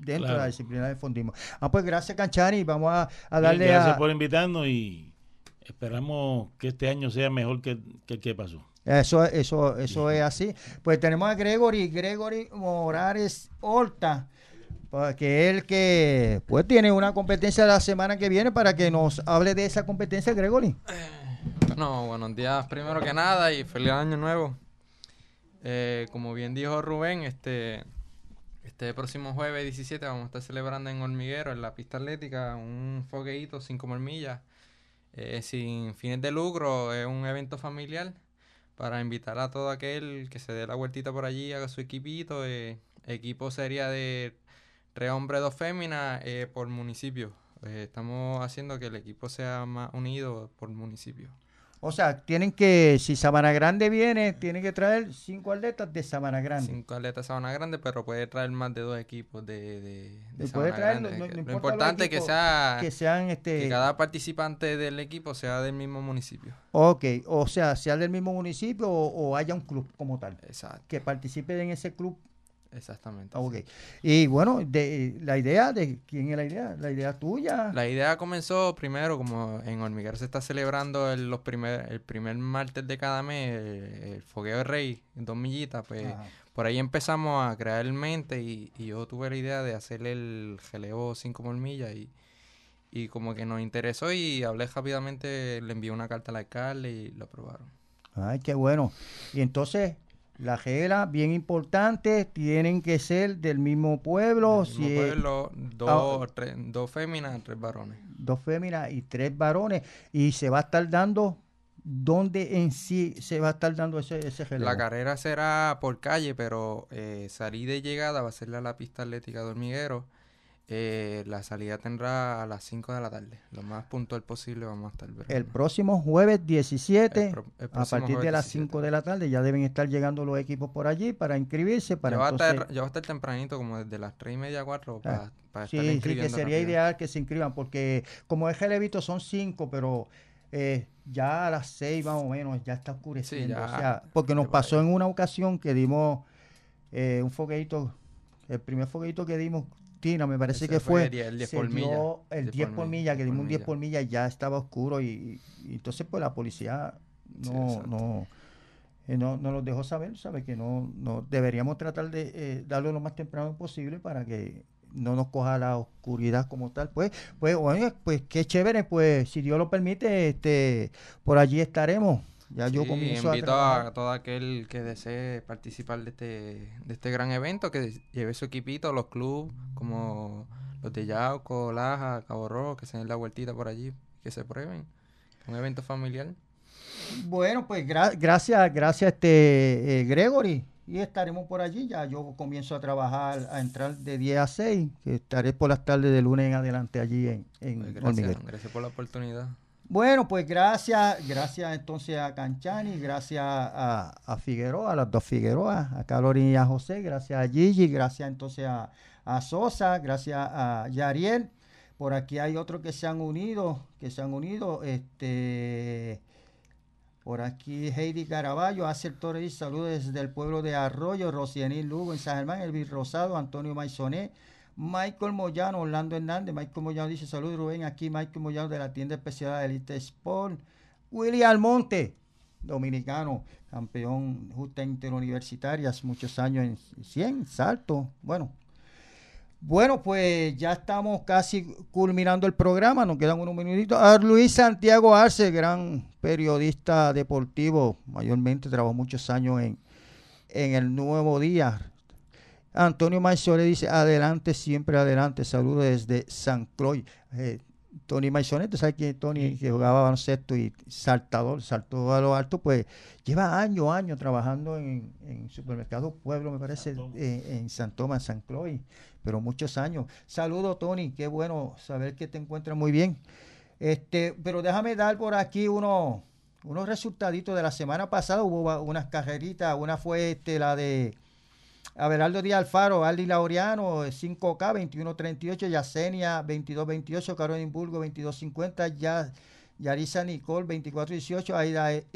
dentro de la disciplina de fondismo. Ah, pues gracias, Canchani. Vamos a, darle gracias por invitarnos y esperamos que este año sea mejor que, que el que pasó. Eso, eso, eso es así. Pues tenemos a Gregory, Gregory Morales Horta, pues, que es el que pues tiene una competencia la semana que viene para que nos hable de esa competencia, Gregory. Bueno, buenos días primero que nada y feliz año nuevo. Eh, como bien dijo Rubén, este, este próximo jueves 17 vamos a estar celebrando en Hormiguero, en la pista atlética, un fogueíto 5 millas, eh, sin fines de lucro, es un evento familiar para invitar a todo aquel que se dé la vueltita por allí, haga su equipito. Eh, equipo sería de tres hombres, dos féminas eh, por municipio. Eh, estamos haciendo que el equipo sea más unido por municipio. O sea, tienen que, si Sabana Grande viene, tienen que traer cinco atletas de Sabana Grande. Cinco atletas de Sabana Grande, pero puede traer más de dos equipos de, de, Sabana Grande. lo importante es que sea que sean este que cada participante del equipo sea del mismo municipio. Ok, o sea, sea del mismo municipio o, o haya un club como tal. Exacto. Que participe en ese club Exactamente. Ok. Y bueno, de, la idea de quién es la idea, la idea tuya. La idea comenzó primero, como en Hormiguero se está celebrando el, los primer, el primer martes de cada mes, el, fogueo de rey, en dos millitas, pues por ahí empezamos a crear el mente y, yo tuve la idea de hacer el geleo 5 millas y, y como que nos interesó y hablé rápidamente, le envié una carta al alcalde y lo aprobaron. Ay, qué bueno. Y entonces, la regla, bien importante, tienen que ser del mismo pueblo. Del mismo pueblo, dos, ah, dos féminas, tres varones. Dos féminas y tres varones. Y se va a estar dando, ¿dónde en sí se va a estar dando ese, ese La carrera será por calle, pero eh, salir de llegada va a ser la pista atlética de hormiguero eh, la salida tendrá a las 5 de la tarde. Lo más puntual posible vamos a estar. El próximo jueves 17, a partir de las 5 de la tarde, ya deben estar llegando los equipos por allí para inscribirse. Para yo, voy a estar, tempranito, como desde las 3 y media, 4, para, ah, para sí, estar Sí, que sería ideal que se inscriban, porque como es Gelevito son 5, pero... Eh, ya a las 6 más o menos ya está oscureciendo. o sea, porque nos pasó en una ocasión que dimos eh, un fogueito, el primer fogueito que dimos me parece que fue, el 10 por milla. El 10 por milla, que dimos un 10 por milla, ya estaba oscuro y, entonces pues la policía no, no, eh, no, no los dejó saber, sabe que no, no deberíamos tratar de eh, darlo lo más temprano posible para que no nos coja la oscuridad como tal. Pues, pues, oye, pues qué chévere, pues si Dios lo permite, este, por allí estaremos. Ya yo Sí, comienzo a invito trabajar. a, todo aquel que desee participar de este, de este gran evento, que lleve su equipito, los clubes como los de Yauco, Laja, Cabo Rojo, que se den la vueltita por allí, que se prueben. Un evento familiar. Bueno, pues gra- gracias, gracias este eh, Gregory. Y estaremos por allí. Ya yo comienzo a trabajar, a entrar de 10 a 6, que estaré por las tardes de lunes en adelante allí en, en Pues gracias, gracias por la oportunidad. Bueno, pues gracias, gracias entonces a Canchani, gracias a, Figueroa, a las dos Figueroa, a Calorín y a José, gracias a Gigi, gracias entonces a, Sosa, gracias a Yariel. Por aquí hay otros que se han unido, que se han unido, este, por aquí Heidi Caraballo, Acer Torres, saludos desde el pueblo de Arroyo, Rocianil Lugo en San Germán, Elvis Rosado, Antonio Maisoné, Michael Moyano, Orlando Hernández, Michael Moyano dice, saludos Rubén, aquí Michael Moyano de la tienda especial Elite Sport, Willy Almonte, dominicano, campeón justa interuniversitarias, muchos años en 100, salto, bueno. Bueno, pues ya estamos casi culminando el programa, nos quedan unos minutitos. A Luis Santiago Arce, gran periodista deportivo, mayormente trabajó muchos años en, en el Nuevo Día, Antonio Maizone dice, adelante, siempre adelante. Saludos desde San Cloy. Eh, Tony Maizone, ¿tú sabes quién es Tony? Que jugaba baloncesto y saltador, saltó a lo alto, pues lleva años, años trabajando en, en Supermercado Pueblo, me parece, eh, en San Tomás, San Cloy, pero muchos años. Saludos, Tony, qué bueno saber que te encuentras muy bien. Este, pero déjame dar por aquí unos, unos resultaditos de la semana pasada. Hubo unas carreritas, una fue este, la de Abelardo Díaz Alfaro, Aldi Laureano, eh, 5K, 2138, Yacenia, 2228, Carolina Burgo, 2250, ya, Yarisa Nicole, 2418, Aida, E-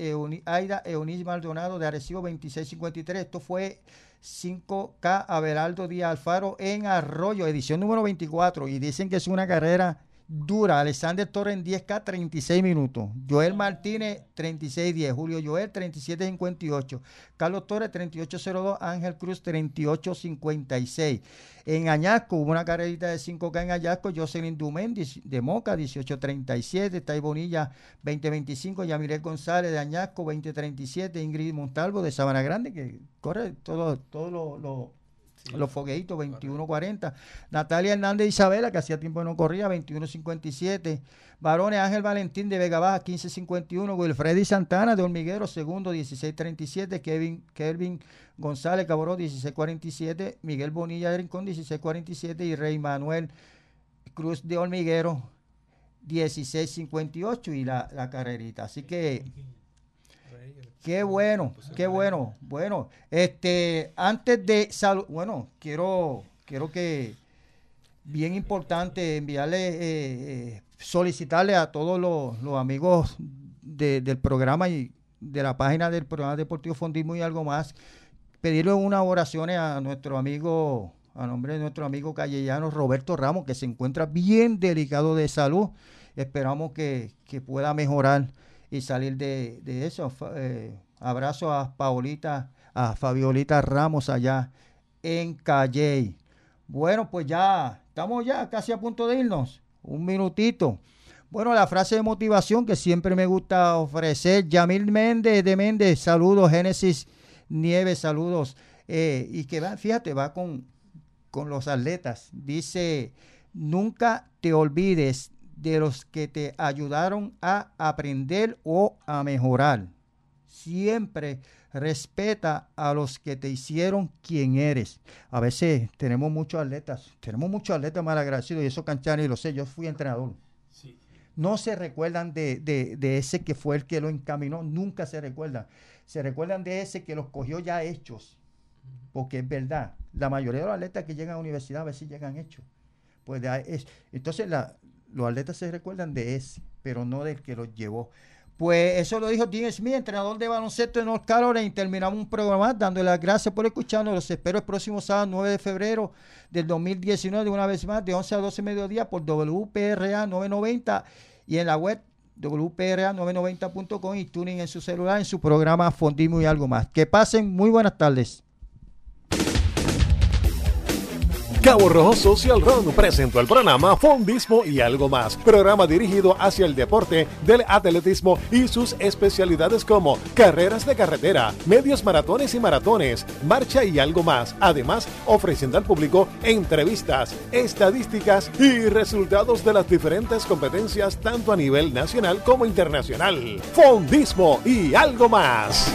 Aida Eunice Maldonado de Arecibo, 2653. Esto fue 5K Abelardo Díaz Alfaro en Arroyo, edición número 24. Y dicen que es una carrera dura. Alexander Torres en 10K, 36 minutos. Joel Martínez, 36-10. Julio Joel, 37-58. Carlos Torres, 38-02. Ángel Cruz, 38-56. En Añasco hubo una carrerita de 5K en Añasco. Jocelyn Dumén dieci- de Moca, 18-37. Tai Bonilla, 20-25. Yamilet González de Añasco, 20-37. Ingrid Montalvo de Sabana Grande, que corre todo, todo lo- lo- los fogueitos, 21-40. Natalia Hernández Isabela, que hacía tiempo que no corría, 21-57. Varones Ángel Valentín de Vega Baja, 15-51. Wilfredi Santana de Hormiguero, segundo, 16-37. Kevin, Kelvin González Caboró, 16-47. Miguel Bonilla de Rincón, 16-47. Y Rey Manuel Cruz de Hormiguero, 16-58. Y la, la carrerita. Así que Qué bueno, qué bueno. Bueno, este, antes de salud, bueno, quiero, quiero que, bien importante, enviarle, eh, eh, solicitarle a todos los, los amigos de- del programa y de la página del programa deportivo Fondismo y algo más, pedirle unas oraciones a nuestro amigo, a nombre de nuestro amigo callellano Roberto Ramos, que se encuentra bien delicado de salud. Esperamos que, que pueda mejorar y salir de, de eso. Eh, abrazo a Paulita, a Fabiolita Ramos allá en Calle. Bueno, pues ya estamos ya casi a punto de irnos. Un minutito. Bueno, la frase de motivación que siempre me gusta ofrecer. Yamil Méndez de Méndez, saludos. Génesis Nieves, saludos. Eh, y que va, fíjate, va con, con los atletas. Dice, nunca te olvides de los que te ayudaron a aprender o a mejorar. Siempre respeta a los que te hicieron quien eres. A veces tenemos muchos atletas, tenemos muchos atletas mal agradecidos y eso Canchani lo sé, yo fui entrenador. No se recuerdan de, de- de ese que fue el que lo encaminó, nunca se recuerdan. Se recuerdan de ese que los cogió ya hechos, porque es verdad, la mayoría de los atletas que llegan a la universidad a veces llegan hechos. Pues de ahí es- entonces la- los atletas se recuerdan de ese, pero no del que los llevó. Pues eso lo dijo Dean Smith, entrenador de baloncesto de North Carolina. Y terminamos un programa dándole las gracias por escucharnos. Los espero el próximo sábado 9 de febrero del 2019, de una vez más, de 11 a 12 mediodía por WPRA 990 y en la web WPRA990.com y tuning en su celular en su programa Fondismo y algo más. Que pasen muy buenas tardes. Cabo Rojo Social Run presentó el programa Fondismo y algo más, programa dirigido hacia el deporte del atletismo y sus especialidades como carreras de carretera, medios maratones y maratones, marcha y algo más, además ofreciendo al público entrevistas, estadísticas y resultados de las diferentes competencias tanto a nivel nacional como internacional. Fondismo y algo más.